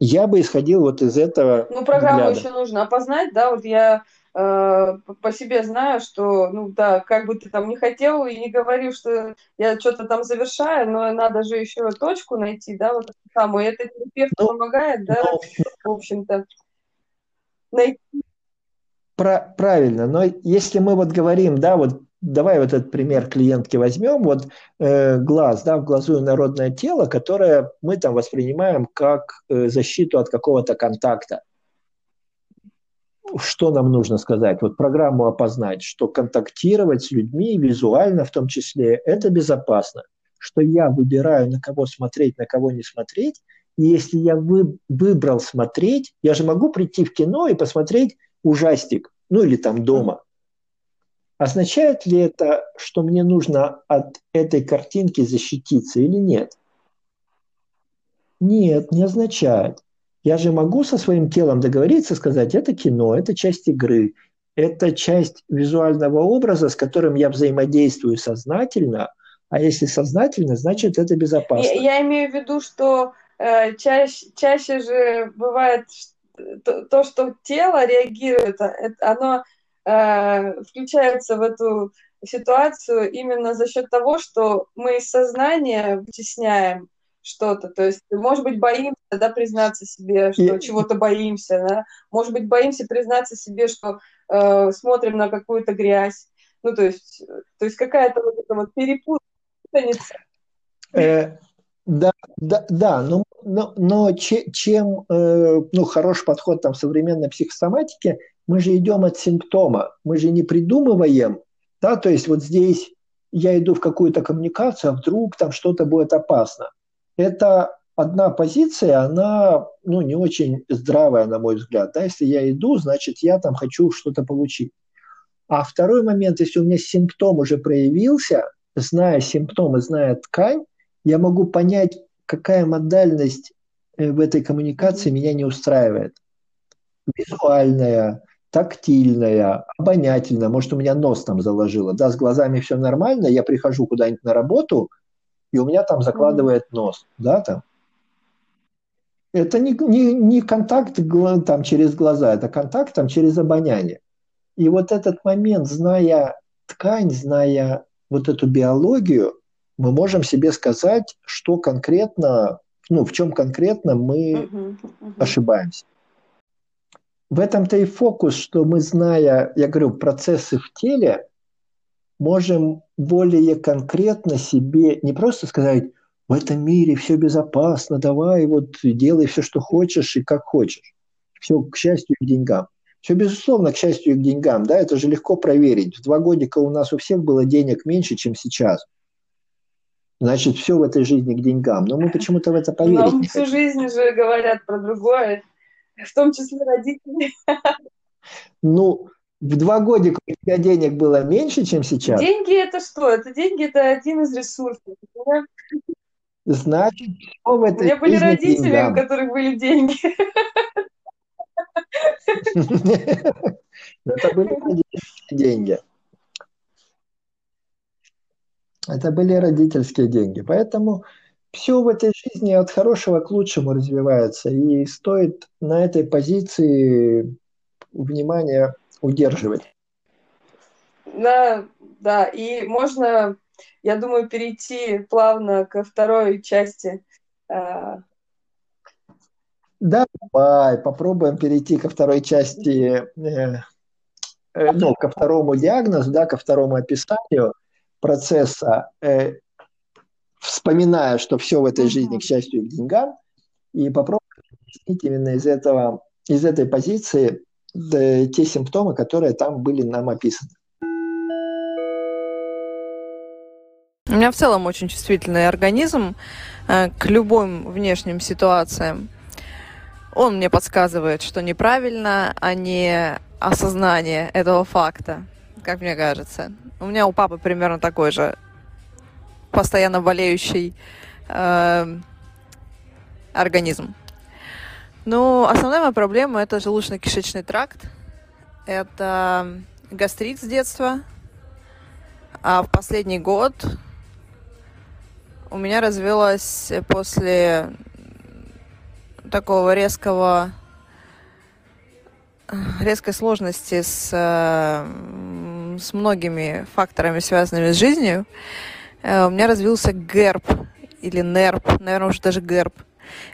Я бы исходил вот из этого. Ну, программу взгляда. еще нужно опознать, да, вот я Э, по себе знаю, что, ну да, как бы ты там не хотел и не говорил, что я что-то там завершаю, но надо же еще точку найти, да, вот самую. Это терапевт ну, помогает, да, ну, в общем-то, найти. Про, правильно, но если мы вот говорим, да, вот давай вот этот пример клиентки возьмем, вот э, глаз, да, в глазу народное тело, которое мы там воспринимаем как э, защиту от какого-то контакта что нам нужно сказать? Вот программу опознать, что контактировать с людьми, визуально в том числе, это безопасно. Что я выбираю, на кого смотреть, на кого не смотреть. И если я вы, выбрал смотреть, я же могу прийти в кино и посмотреть ужастик, ну или там дома. Означает ли это, что мне нужно от этой картинки защититься или нет? Нет, не означает. Я же могу со своим телом договориться, сказать, это кино, это часть игры, это часть визуального образа, с которым я взаимодействую сознательно, а если сознательно, значит это безопасно. Я, я имею в виду, что э, чаще, чаще же бывает то, то, что тело реагирует, а, оно э, включается в эту ситуацию именно за счет того, что мы из сознания вытесняем что-то. То есть, может быть, боимся, да, признаться себе, что и... чего-то боимся, да. Может быть, боимся признаться себе, что э, смотрим на какую-то грязь. Ну, то есть, то есть какая-то вот эта вот перепутаница. Э, да, да, да, но, но, но чем, э, ну, хороший подход там современной психосоматики, мы же идем от симптома, мы же не придумываем, да, то есть вот здесь я иду в какую-то коммуникацию, а вдруг там что-то будет опасно это одна позиция, она ну, не очень здравая, на мой взгляд. Да? Если я иду, значит, я там хочу что-то получить. А второй момент, если у меня симптом уже проявился, зная симптомы, зная ткань, я могу понять, какая модальность э, в этой коммуникации меня не устраивает. Визуальная, тактильная, обонятельная. Может, у меня нос там заложило. Да, с глазами все нормально, я прихожу куда-нибудь на работу – и у меня там закладывает нос, да, там. Это не, не, не контакт там, через глаза, это контакт там, через обоняние. И вот этот момент, зная ткань, зная вот эту биологию, мы можем себе сказать, что конкретно, ну, в чем конкретно мы uh-huh, uh-huh. ошибаемся. В этом-то и фокус, что мы, зная, я говорю, процессы в теле, можем более конкретно себе не просто сказать, в этом мире все безопасно, давай вот делай все, что хочешь и как хочешь. Все к счастью и к деньгам. Все, безусловно, к счастью и к деньгам. Да, это же легко проверить. В два годика у нас у всех было денег меньше, чем сейчас. Значит, все в этой жизни к деньгам. Но мы почему-то в это поверить Нам не всю хотим. жизнь же говорят про другое, в том числе родители. Ну, в два годика у тебя денег было меньше, чем сейчас? Деньги это что? Это деньги это один из ресурсов. Значит, что в этой У меня были родители, деньгам? у которых были деньги. Это были родительские деньги. Это были родительские деньги. Поэтому все в этой жизни от хорошего к лучшему развивается. И стоит на этой позиции внимание удерживать. Да, да, и можно, я думаю, перейти плавно ко второй части. Да, давай, попробуем перейти ко второй части, э, э, ну, ко второму диагнозу, да, ко второму описанию процесса, э, вспоминая, что все в этой жизни, к счастью, к деньгам, и попробуем объяснить именно из этого, из этой позиции те симптомы, которые там были нам описаны. У меня в целом очень чувствительный организм э, к любым внешним ситуациям. Он мне подсказывает, что неправильно, а не осознание этого факта, как мне кажется. У меня у папы примерно такой же постоянно болеющий э, организм. Ну, основная моя проблема – это желудочно-кишечный тракт. Это гастрит с детства. А в последний год у меня развилась после такого резкого резкой сложности с, с многими факторами, связанными с жизнью, э, у меня развился герб или нерп, наверное, уже даже герб.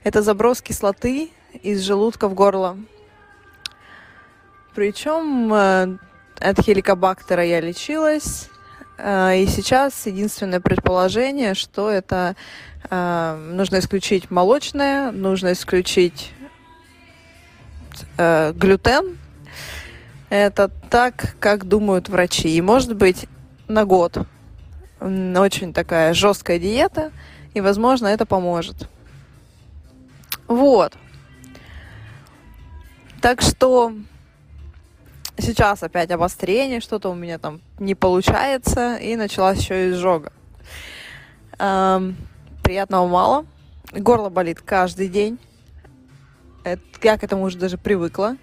Это заброс кислоты из желудка в горло. Причем э, от хеликобактера я лечилась. Э, и сейчас единственное предположение, что это э, нужно исключить молочное, нужно исключить глютен. Это так, как думают врачи. И может быть на год очень такая жесткая диета, и, возможно, это поможет. Вот. Так что Сейчас опять обострение, что-то у меня там не получается, и началась еще изжога. Эм, приятного мало. Горло болит каждый день. Это, я к этому уже даже привыкла.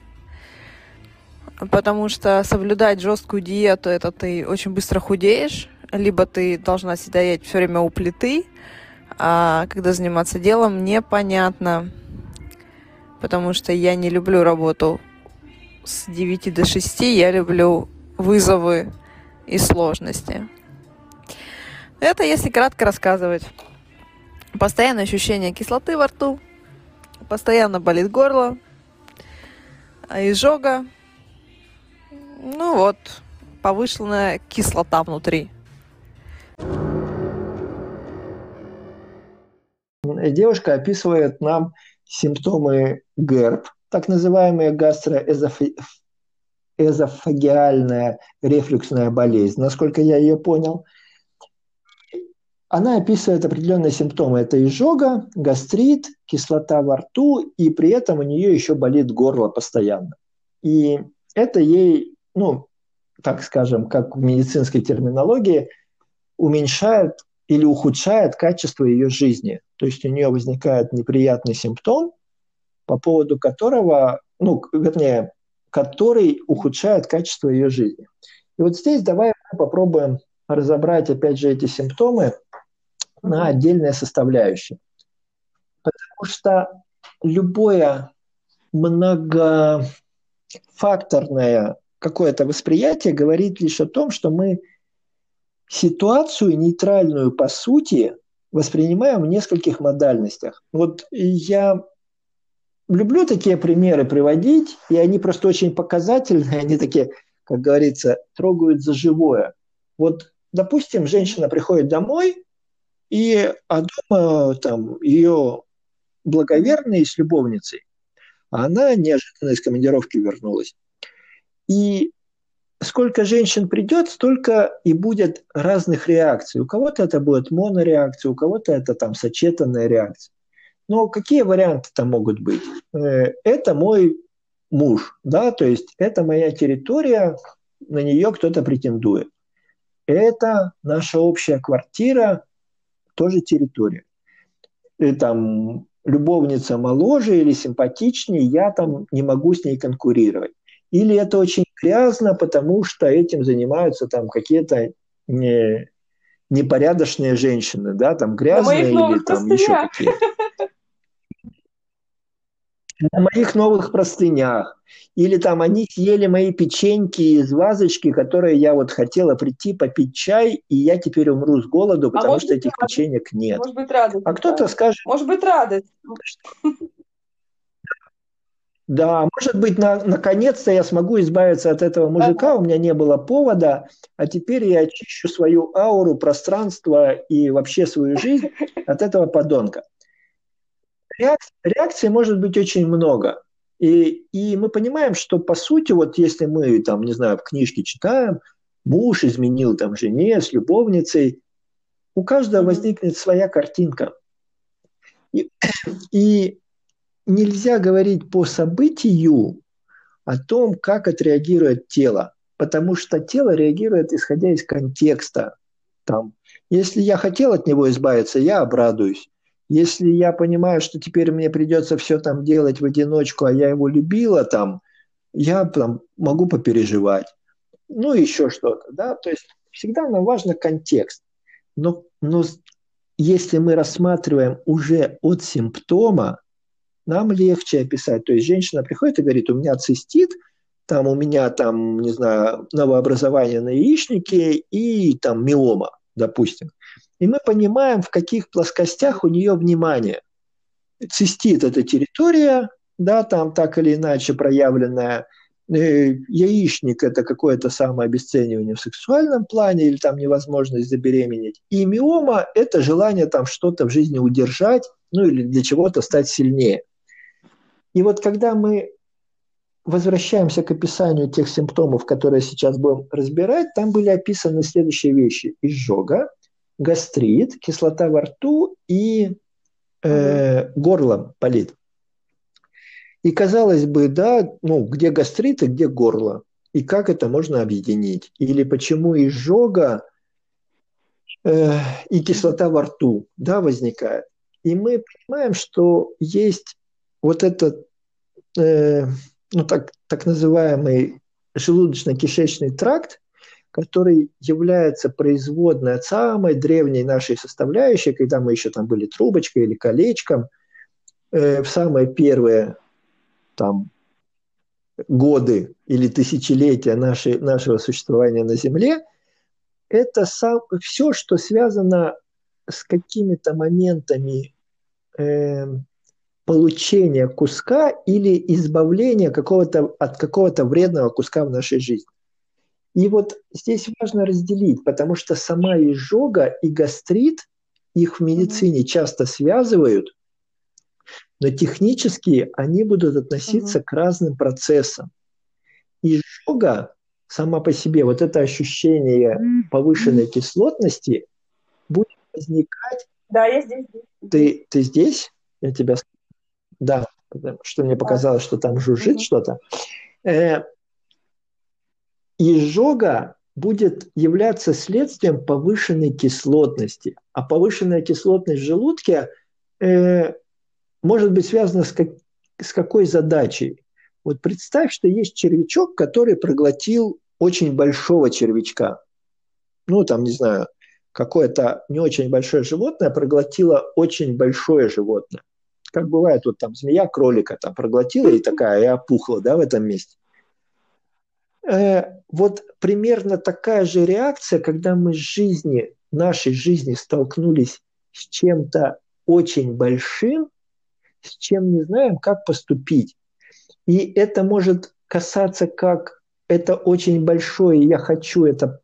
Потому что соблюдать жесткую диету, это ты очень быстро худеешь, либо ты должна сидеть все время у плиты, а когда заниматься делом, непонятно. Потому что я не люблю работу с 9 до 6, я люблю вызовы и сложности. Это если кратко рассказывать. Постоянное ощущение кислоты во рту, постоянно болит горло, изжога, ну вот, повышенная кислота внутри. Девушка описывает нам симптомы ГЭРБ, так называемая гастроэзофагиальная рефлюксная болезнь, насколько я ее понял. Она описывает определенные симптомы. Это изжога, гастрит, кислота во рту, и при этом у нее еще болит горло постоянно. И это ей, ну, так скажем, как в медицинской терминологии, уменьшает или ухудшает качество ее жизни. То есть у нее возникает неприятный симптом, по поводу которого, ну, вернее, который ухудшает качество ее жизни. И вот здесь давай попробуем разобрать, опять же, эти симптомы на отдельные составляющие. Потому что любое многофакторное какое-то восприятие говорит лишь о том, что мы ситуацию нейтральную по сути воспринимаем в нескольких модальностях. Вот я люблю такие примеры приводить, и они просто очень показательные, они такие, как говорится, трогают за живое. Вот, допустим, женщина приходит домой, и а дома там ее благоверные с любовницей, а она неожиданно из командировки вернулась. И сколько женщин придет, столько и будет разных реакций. У кого-то это будет монореакция, у кого-то это там сочетанная реакция. Но какие варианты там могут быть? Э, это мой муж, да, то есть это моя территория, на нее кто-то претендует. Это наша общая квартира, тоже территория. И там любовница моложе или симпатичнее, я там не могу с ней конкурировать. Или это очень грязно, потому что этим занимаются там какие-то не, непорядочные женщины, да, там грязные или там еще какие-то на моих новых простынях. Или там они съели мои печеньки из вазочки, которые я вот хотела прийти попить чай, и я теперь умру с голоду, а потому а что этих радость. печенек нет. Может быть, радость. А кто-то скажет... Может быть, радость. Да, может быть, на, наконец-то я смогу избавиться от этого мужика, у меня не было повода, а теперь я очищу свою ауру, пространство и вообще свою жизнь от этого подонка реакций, реакций может быть очень много. И, и мы понимаем, что по сути, вот если мы там, не знаю, в книжке читаем, муж изменил там жене с любовницей, у каждого возникнет своя картинка. И, и нельзя говорить по событию о том, как отреагирует тело, потому что тело реагирует исходя из контекста. Там, если я хотел от него избавиться, я обрадуюсь. Если я понимаю, что теперь мне придется все там делать в одиночку, а я его любила там, я там могу попереживать. Ну, еще что-то, да. То есть всегда нам важно контекст. Но, но если мы рассматриваем уже от симптома, нам легче описать. То есть женщина приходит и говорит, у меня цистит, там у меня там, не знаю, новообразование на яичнике и там миома, допустим. И мы понимаем, в каких плоскостях у нее внимание. Цистит – это территория, да, там так или иначе проявленная. Э, яичник – это какое-то самообесценивание в сексуальном плане или там невозможность забеременеть. И миома – это желание там что-то в жизни удержать, ну или для чего-то стать сильнее. И вот когда мы возвращаемся к описанию тех симптомов, которые сейчас будем разбирать, там были описаны следующие вещи. Изжога, гастрит, кислота во рту и э, горло болит. И казалось бы, да, ну, где гастрит и где горло. и как это можно объединить. Или почему изжога э, и кислота во рту да, возникает. И мы понимаем, что есть вот этот э, ну, так, так называемый желудочно-кишечный тракт, который является производной от самой древней нашей составляющей, когда мы еще там были трубочкой или колечком, э, в самые первые там годы или тысячелетия нашей, нашего существования на Земле, это сам, все, что связано с какими-то моментами э, получения куска или избавления какого-то, от какого-то вредного куска в нашей жизни. И вот здесь важно разделить, потому что сама изжога и гастрит, их в медицине часто связывают, но технически они будут относиться угу. к разным процессам. Изжога сама по себе, вот это ощущение повышенной кислотности будет возникать. Да, я здесь. Ты, ты здесь? Я тебя... Да, что мне показалось, что там жужжит угу. что-то. Э, изжога будет являться следствием повышенной кислотности. А повышенная кислотность в желудке э, может быть связана с, как, с какой задачей? Вот представь, что есть червячок, который проглотил очень большого червячка. Ну, там, не знаю, какое-то не очень большое животное проглотило очень большое животное. Как бывает, вот там змея кролика там проглотила и такая, и опухла, да, в этом месте. Э, вот примерно такая же реакция, когда мы в жизни, нашей жизни столкнулись с чем-то очень большим, с чем не знаем, как поступить. И это может касаться как это очень большое, я хочу это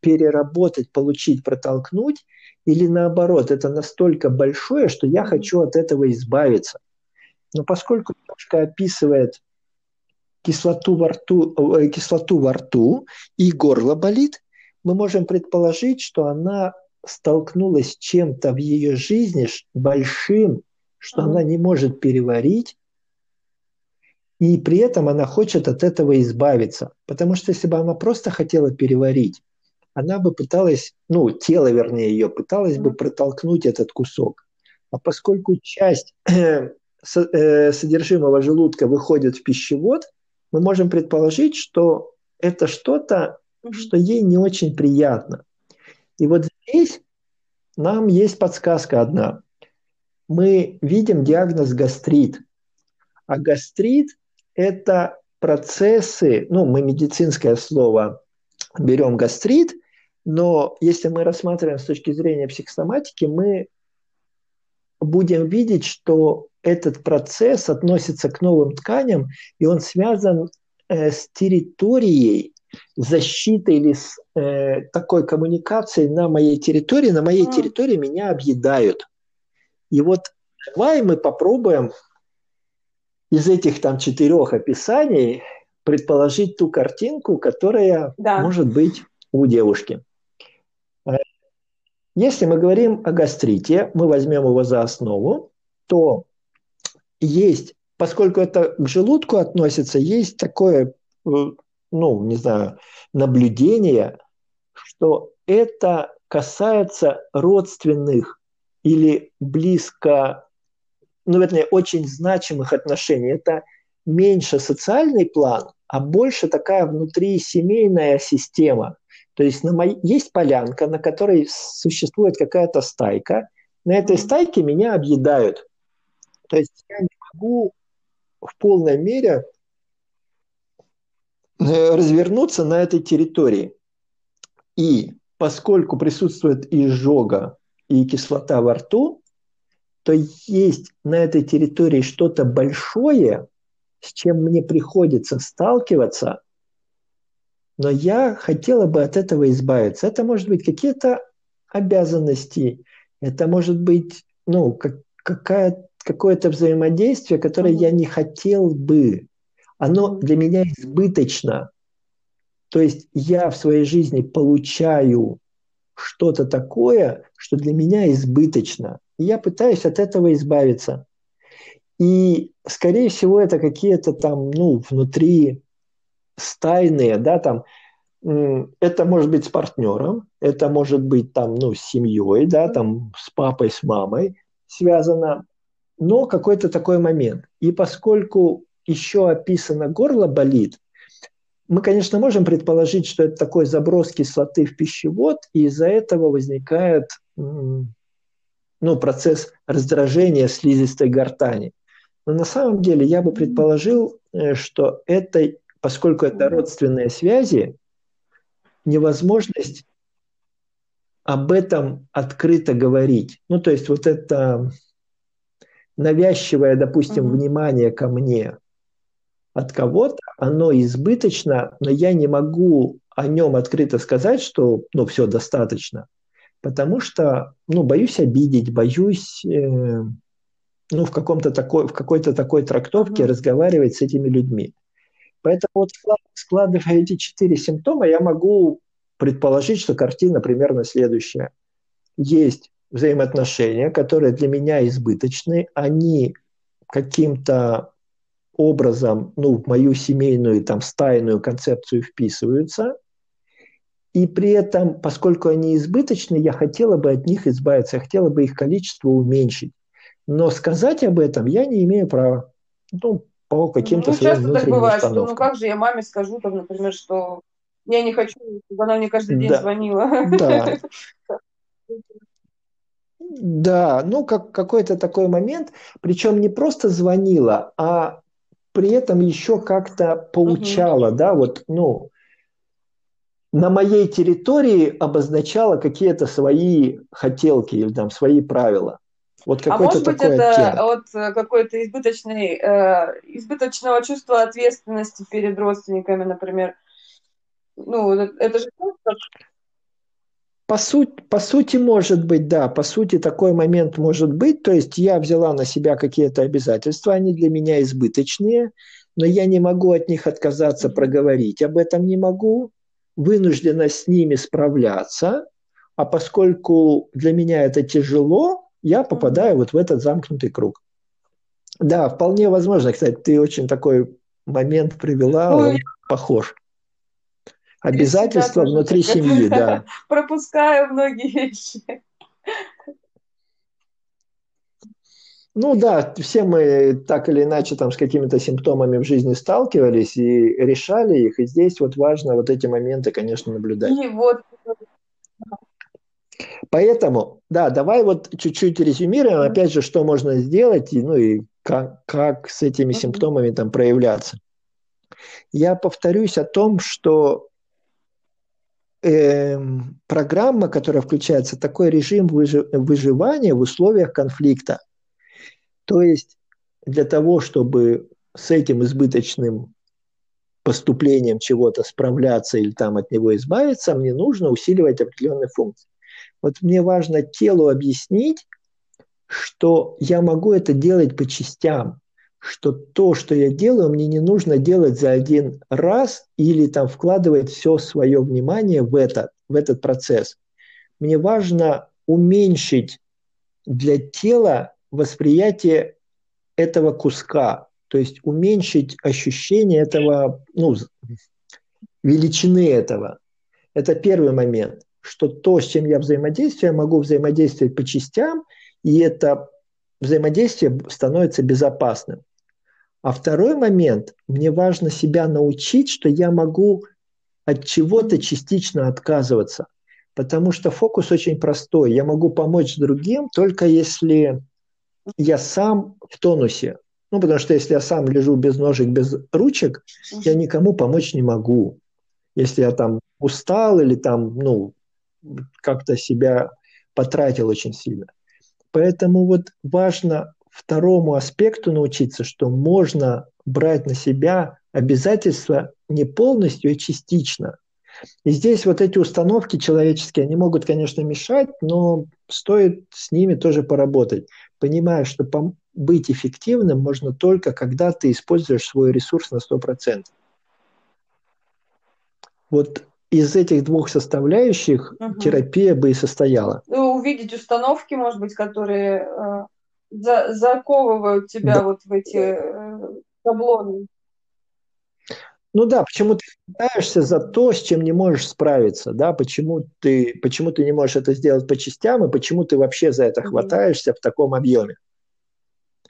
переработать, получить, протолкнуть, или наоборот, это настолько большое, что я хочу от этого избавиться. Но поскольку девушка описывает кислоту во рту, э, кислоту во рту и горло болит, мы можем предположить, что она столкнулась с чем-то в ее жизни большим, что она не может переварить, и при этом она хочет от этого избавиться. Потому что если бы она просто хотела переварить, она бы пыталась, ну, тело, вернее, ее пыталась бы протолкнуть этот кусок. А поскольку часть э, содержимого желудка выходит в пищевод, мы можем предположить, что это что-то, что ей не очень приятно. И вот здесь нам есть подсказка одна. Мы видим диагноз гастрит. А гастрит – это процессы, ну, мы медицинское слово берем гастрит, но если мы рассматриваем с точки зрения психосоматики, мы будем видеть, что этот процесс относится к новым тканям, и он связан э, с территорией защиты или с э, такой коммуникацией на моей территории. На моей территории меня объедают. И вот давай мы попробуем из этих там четырех описаний предположить ту картинку, которая да. может быть у девушки. Если мы говорим о гастрите, мы возьмем его за основу, то есть, поскольку это к желудку относится, есть такое, э, ну, не знаю, наблюдение, что это касается родственных или близко, ну, вернее, очень значимых отношений. Это меньше социальный план, а больше такая внутри семейная система. То есть на моей, есть полянка, на которой существует какая-то стайка. На этой стайке меня объедают. То есть я не могу в полной мере э, развернуться на этой территории. И поскольку присутствует изжога и кислота во рту, то есть на этой территории что-то большое, с чем мне приходится сталкиваться, но я хотела бы от этого избавиться. Это может быть какие-то обязанности, это может быть ну, как, какая, какое-то взаимодействие, которое я не хотел бы. Оно для меня избыточно. То есть я в своей жизни получаю что-то такое, что для меня избыточно. И я пытаюсь от этого избавиться. И, скорее всего, это какие-то там, ну, внутри стайные, да, там, это может быть с партнером, это может быть там, ну, с семьей, да, там, с папой, с мамой связано, но какой-то такой момент. И поскольку еще описано горло болит, мы, конечно, можем предположить, что это такой заброс кислоты в пищевод, и из-за этого возникает ну, процесс раздражения слизистой гортани. Но на самом деле я бы предположил, э, что это, поскольку это родственные связи, невозможность об этом открыто говорить. Ну, то есть вот это навязчивое, допустим, mm-hmm. внимание ко мне от кого-то, оно избыточно, но я не могу о нем открыто сказать, что ну, все достаточно, потому что ну, боюсь обидеть, боюсь э, ну, в, каком-то такой, в какой-то такой трактовке mm-hmm. разговаривать с этими людьми. Поэтому вот складывая эти четыре симптома, я могу предположить, что картина примерно следующая. Есть взаимоотношения, которые для меня избыточны, они каким-то образом ну, в мою семейную там стайную концепцию вписываются, и при этом, поскольку они избыточны, я хотела бы от них избавиться, я хотела бы их количество уменьшить. Но сказать об этом я не имею права. Ну, по каким-то ну, своим часто так бывает, что ну как же я маме скажу, там, например, что я не хочу, чтобы она мне каждый день да. звонила. Да. Да, ну как какой-то такой момент, причем не просто звонила, а при этом еще как-то поучала, угу. да, вот, ну, на моей территории обозначала какие-то свои хотелки или там свои правила. Вот а может быть это оттенок. от э, какой-то избыточной, э, избыточного чувства ответственности перед родственниками, например. Ну, это же просто по, суть, по сути, может быть, да, по сути, такой момент может быть. То есть я взяла на себя какие-то обязательства, они для меня избыточные, но я не могу от них отказаться, проговорить об этом не могу, вынуждена с ними справляться, а поскольку для меня это тяжело, я попадаю вот в этот замкнутый круг. Да, вполне возможно, кстати, ты очень такой момент привела, Ой. он похож. Обязательства внутри семьи, да. Пропускаю многие вещи. Ну да, все мы так или иначе там с какими-то симптомами в жизни сталкивались и решали их, и здесь вот важно вот эти моменты, конечно, наблюдать. И вот. Поэтому, да, давай вот чуть-чуть резюмируем, опять же, что можно сделать, и, ну и как, как с этими симптомами там проявляться. Я повторюсь о том, что э, программа, которая включается, такой режим выжи- выживания в условиях конфликта. То есть для того, чтобы с этим избыточным поступлением чего-то справляться или там от него избавиться, мне нужно усиливать определенные функции. Вот мне важно телу объяснить, что я могу это делать по частям что то, что я делаю, мне не нужно делать за один раз или там вкладывать все свое внимание в этот, в этот процесс. Мне важно уменьшить для тела восприятие этого куска, то есть уменьшить ощущение этого, ну, величины этого. Это первый момент, что то, с чем я взаимодействую, я могу взаимодействовать по частям, и это взаимодействие становится безопасным. А второй момент, мне важно себя научить, что я могу от чего-то частично отказываться. Потому что фокус очень простой. Я могу помочь другим только если я сам в тонусе. Ну, потому что если я сам лежу без ножек, без ручек, я никому помочь не могу. Если я там устал или там, ну, как-то себя потратил очень сильно. Поэтому вот важно второму аспекту научиться, что можно брать на себя обязательства не полностью, а частично. И здесь вот эти установки человеческие, они могут, конечно, мешать, но стоит с ними тоже поработать, понимая, что быть эффективным можно только, когда ты используешь свой ресурс на 100%. Вот из этих двух составляющих угу. терапия бы и состояла. Ну, увидеть установки, может быть, которые э, за, заковывают тебя да. вот в эти э, шаблоны. Ну да, почему ты хватаешься за то, с чем не можешь справиться, да, почему ты, почему ты не можешь это сделать по частям, и почему ты вообще за это хватаешься в таком объеме.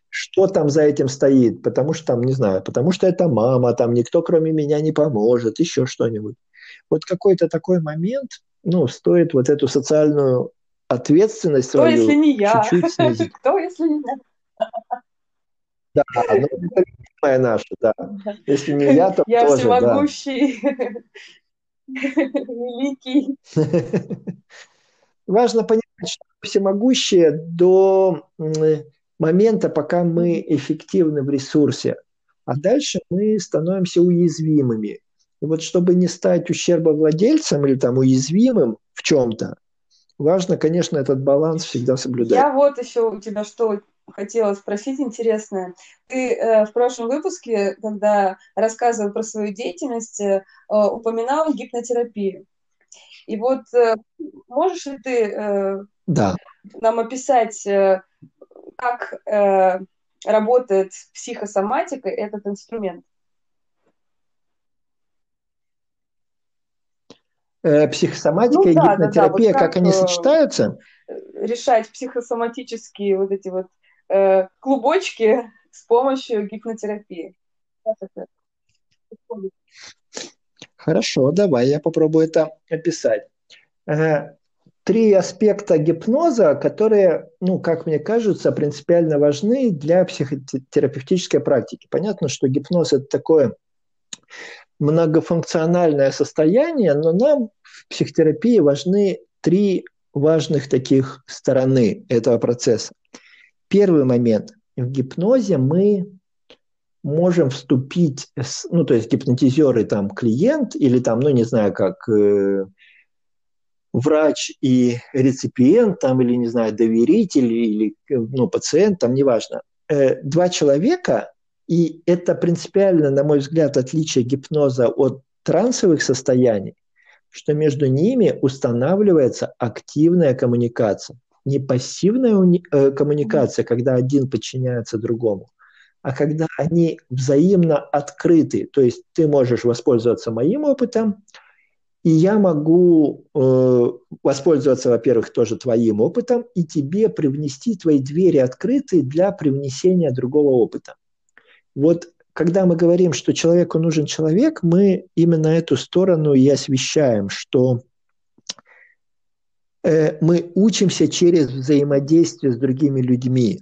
Что там за этим стоит? Потому что там, не знаю, потому что это мама, там никто кроме меня не поможет, еще что-нибудь. Вот какой-то такой момент, ну, стоит вот эту социальную ответственность Кто, свою если не я? чуть-чуть снизить. Кто, если не я? Да, ну, это любимая наша, да. Если не я, то Я тоже, всемогущий, великий. Важно понимать, что всемогущие до момента, пока мы эффективны в ресурсе, а дальше мы становимся уязвимыми. И вот чтобы не стать ущербовладельцем или там уязвимым в чем-то, важно, конечно, этот баланс всегда соблюдать. Я вот еще у тебя что хотела спросить интересное. Ты э, в прошлом выпуске, когда рассказывал про свою деятельность, э, упоминал гипнотерапию. И вот э, можешь ли ты э, Да. нам описать, э, как э, работает психосоматика, этот инструмент? Психосоматика Ну и да, да, да, гипнотерапия, вот как как, они э, сочетаются? решать психосоматические вот эти вот э, клубочки с помощью гипнотерапии. Хорошо, давай я попробую это описать. Э, Три аспекта гипноза, которые, ну, как мне кажется, принципиально важны для психотерапевтической практики. Понятно, что гипноз – это такое многофункциональное состояние, но нам в психотерапии важны три важных таких стороны этого процесса. Первый момент. В гипнозе мы можем вступить, с, ну, то есть гипнотизеры там клиент или там, ну, не знаю, как э, врач и реципиент там, или, не знаю, доверитель или, ну, пациент, там, неважно. Э, два человека, и это принципиально, на мой взгляд, отличие гипноза от трансовых состояний, что между ними устанавливается активная коммуникация. Не пассивная э, коммуникация, когда один подчиняется другому, а когда они взаимно открыты. То есть ты можешь воспользоваться моим опытом, и я могу э, воспользоваться, во-первых, тоже твоим опытом, и тебе привнести твои двери открыты для привнесения другого опыта. Вот когда мы говорим, что человеку нужен человек, мы именно эту сторону и освещаем, что э, мы учимся через взаимодействие с другими людьми.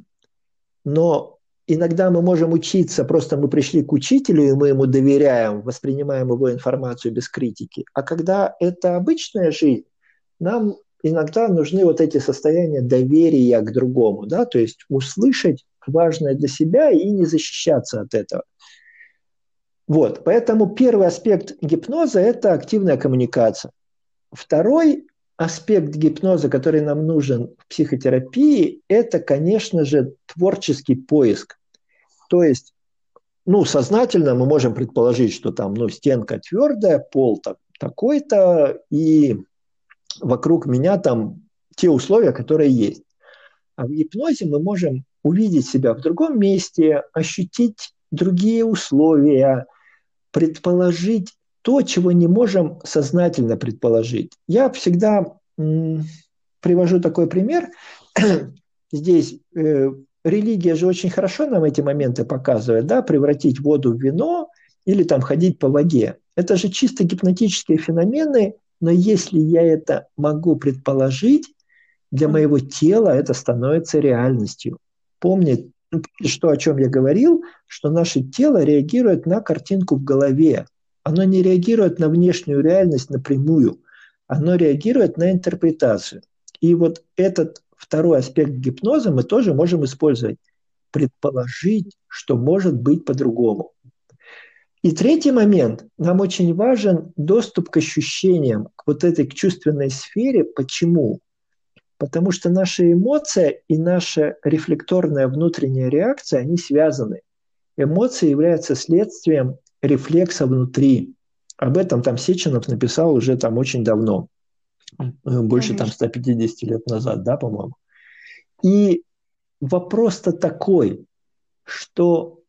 Но иногда мы можем учиться, просто мы пришли к учителю, и мы ему доверяем, воспринимаем его информацию без критики. А когда это обычная жизнь, нам иногда нужны вот эти состояния доверия к другому, да, то есть услышать важное для себя и не защищаться от этого. Вот, поэтому первый аспект гипноза – это активная коммуникация. Второй аспект гипноза, который нам нужен в психотерапии, это, конечно же, творческий поиск. То есть, ну, сознательно мы можем предположить, что там, ну, стенка твердая, пол так, такой-то, и вокруг меня там те условия, которые есть. А в гипнозе мы можем увидеть себя в другом месте, ощутить другие условия, предположить то, чего не можем сознательно предположить. Я всегда м, привожу такой пример. Здесь э, религия же очень хорошо нам эти моменты показывает, да, превратить воду в вино или там ходить по воде. Это же чисто гипнотические феномены, но если я это могу предположить, для моего тела это становится реальностью. Помни, что о чем я говорил, что наше тело реагирует на картинку в голове. Оно не реагирует на внешнюю реальность напрямую, оно реагирует на интерпретацию. И вот этот второй аспект гипноза мы тоже можем использовать. Предположить, что может быть по-другому. И третий момент. Нам очень важен доступ к ощущениям, к вот этой к чувственной сфере. Почему? Потому что наша эмоция и наша рефлекторная внутренняя реакция, они связаны. Эмоции являются следствием рефлекса внутри. Об этом там Сеченов написал уже там очень давно, больше там 150 лет назад, да, по-моему. И вопрос-то такой, что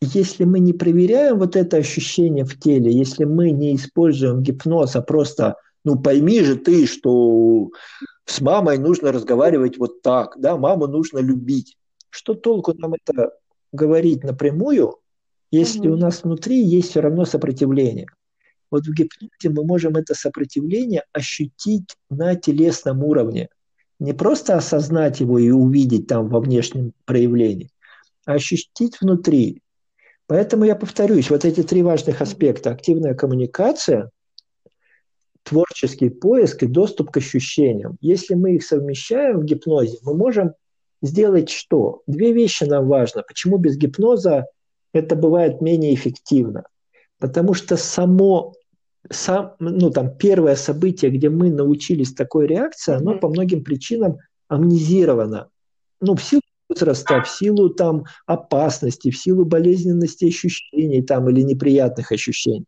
если мы не проверяем вот это ощущение в теле, если мы не используем гипноз, а просто, ну пойми же ты, что с мамой нужно разговаривать вот так, да, маму нужно любить. Что толку нам это говорить напрямую, если угу. у нас внутри есть все равно сопротивление? Вот в гипнозе мы можем это сопротивление ощутить на телесном уровне. Не просто осознать его и увидеть там во внешнем проявлении, а ощутить внутри. Поэтому я повторюсь, вот эти три важных аспекта. Активная коммуникация, творческий поиск и доступ к ощущениям. Если мы их совмещаем в гипнозе, мы можем сделать что? Две вещи нам важно. Почему без гипноза это бывает менее эффективно? Потому что само, сам, ну, там, первое событие, где мы научились такой реакции, оно mm-hmm. по многим причинам амнезировано. Ну, в силу возраста, в силу там опасности, в силу болезненности ощущений там или неприятных ощущений.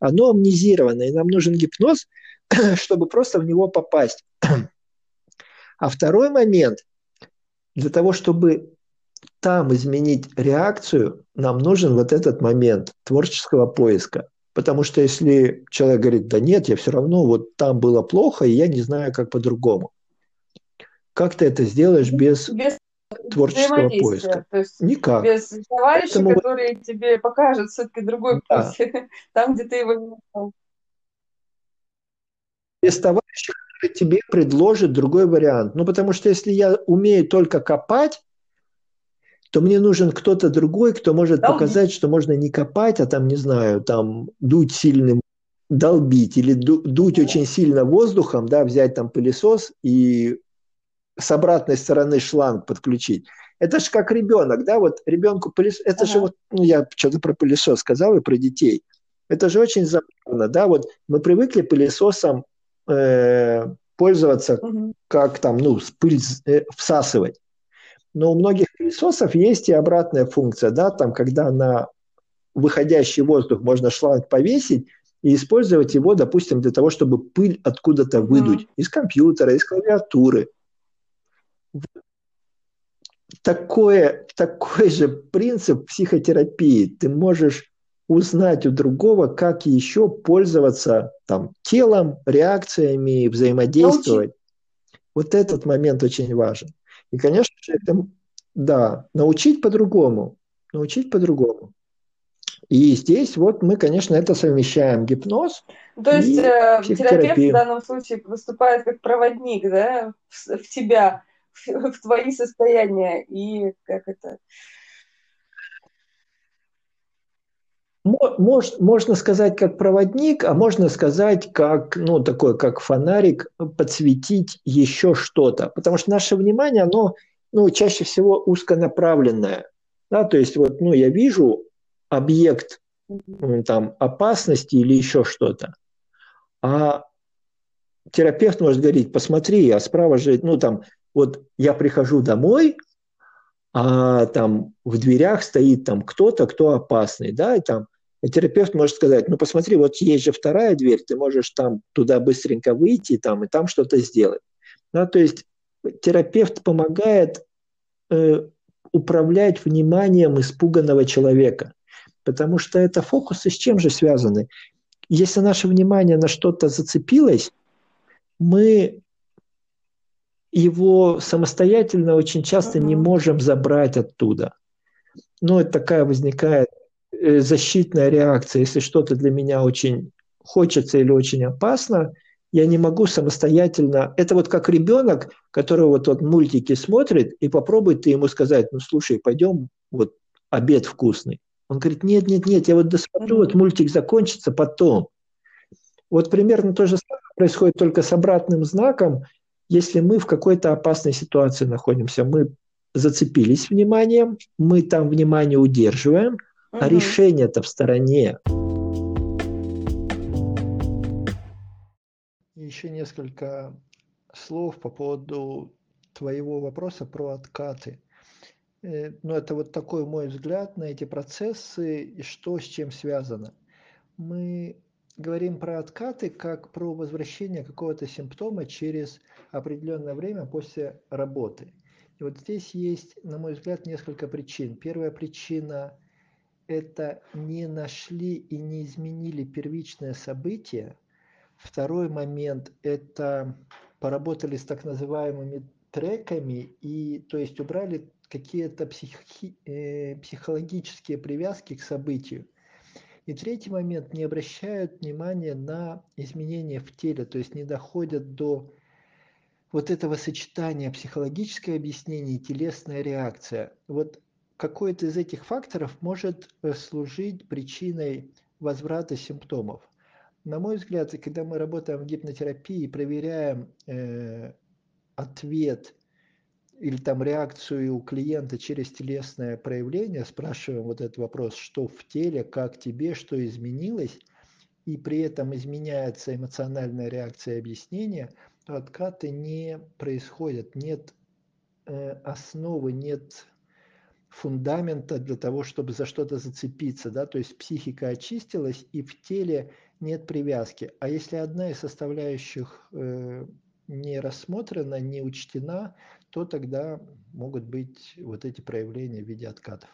Оно амнезировано, и нам нужен гипноз, чтобы просто в него попасть. А второй момент, для того, чтобы там изменить реакцию, нам нужен вот этот момент творческого поиска. Потому что если человек говорит, да нет, я все равно, вот там было плохо, и я не знаю, как по-другому. Как ты это сделаешь без, без творческого поиска. То есть Никак. Без товарища, Поэтому... который тебе покажет все-таки другой да. путь, там, где ты его не нашел. Без товарища, который тебе предложит другой вариант. Ну, потому что если я умею только копать, то мне нужен кто-то другой, кто может долбить. показать, что можно не копать, а там, не знаю, там дуть сильным, долбить или дуть да. очень сильно воздухом, да, взять там пылесос и с обратной стороны шланг подключить. Это же как ребенок, да, вот ребенку пылесос, это ага. же вот, ну, я что-то про пылесос сказал и про детей. Это же очень забавно, да, вот мы привыкли пылесосом э, пользоваться, угу. как там, ну, пыль э, всасывать. Но у многих пылесосов есть и обратная функция, да, там, когда на выходящий воздух можно шланг повесить и использовать его, допустим, для того, чтобы пыль откуда-то выдуть, mm. из компьютера, из клавиатуры такое, такой же принцип психотерапии. Ты можешь узнать у другого, как еще пользоваться там, телом, реакциями, взаимодействовать. Научить. Вот этот момент очень важен. И, конечно же, это, да, научить по-другому. Научить по-другому. И здесь вот мы, конечно, это совмещаем гипноз. То есть э, терапевт в данном случае выступает как проводник, да, в, в тебя в твои состояния и как это... Мож, можно сказать как проводник, а можно сказать как, ну, такой, как фонарик, подсветить еще что-то. Потому что наше внимание, оно, ну, чаще всего узконаправленное. Да, то есть вот, ну, я вижу объект там опасности или еще что-то, а терапевт может говорить, посмотри, а справа же, ну, там, вот я прихожу домой, а там в дверях стоит там кто-то, кто опасный, да, и там и терапевт может сказать, ну посмотри, вот есть же вторая дверь, ты можешь там туда быстренько выйти там, и там что-то сделать. Да, то есть терапевт помогает э, управлять вниманием испуганного человека, потому что это фокусы с чем же связаны? Если наше внимание на что-то зацепилось, мы его самостоятельно очень часто не можем забрать оттуда. Ну, это такая возникает э, защитная реакция. Если что-то для меня очень хочется или очень опасно, я не могу самостоятельно... Это вот как ребенок, который вот, вот мультики смотрит, и попробует ты ему сказать, ну, слушай, пойдем, вот обед вкусный. Он говорит, нет, нет, нет, я вот досмотрю, вот мультик закончится потом. Вот примерно то же самое происходит только с обратным знаком – если мы в какой-то опасной ситуации находимся, мы зацепились вниманием, мы там внимание удерживаем, угу. а решение-то в стороне. Еще несколько слов по поводу твоего вопроса про откаты. Э, ну, это вот такой мой взгляд на эти процессы и что с чем связано. Мы говорим про откаты как про возвращение какого-то симптома через определенное время после работы. И вот здесь есть, на мой взгляд, несколько причин. Первая причина это не нашли и не изменили первичное событие. Второй момент – это поработали с так называемыми треками, и то есть убрали какие-то психи, э, психологические привязки к событию. И третий момент – не обращают внимания на изменения в теле, то есть не доходят до вот этого сочетания психологическое объяснение и телесная реакция. Вот какой-то из этих факторов может э, служить причиной возврата симптомов. На мой взгляд, когда мы работаем в гипнотерапии и проверяем э, ответ или там реакцию у клиента через телесное проявление, спрашиваем вот этот вопрос, что в теле, как тебе, что изменилось, и при этом изменяется эмоциональная реакция и объяснение, то откаты не происходят, нет э, основы, нет фундамента для того, чтобы за что-то зацепиться, да, то есть психика очистилась и в теле нет привязки. А если одна из составляющих э, не рассмотрена, не учтена, то тогда могут быть вот эти проявления в виде откатов.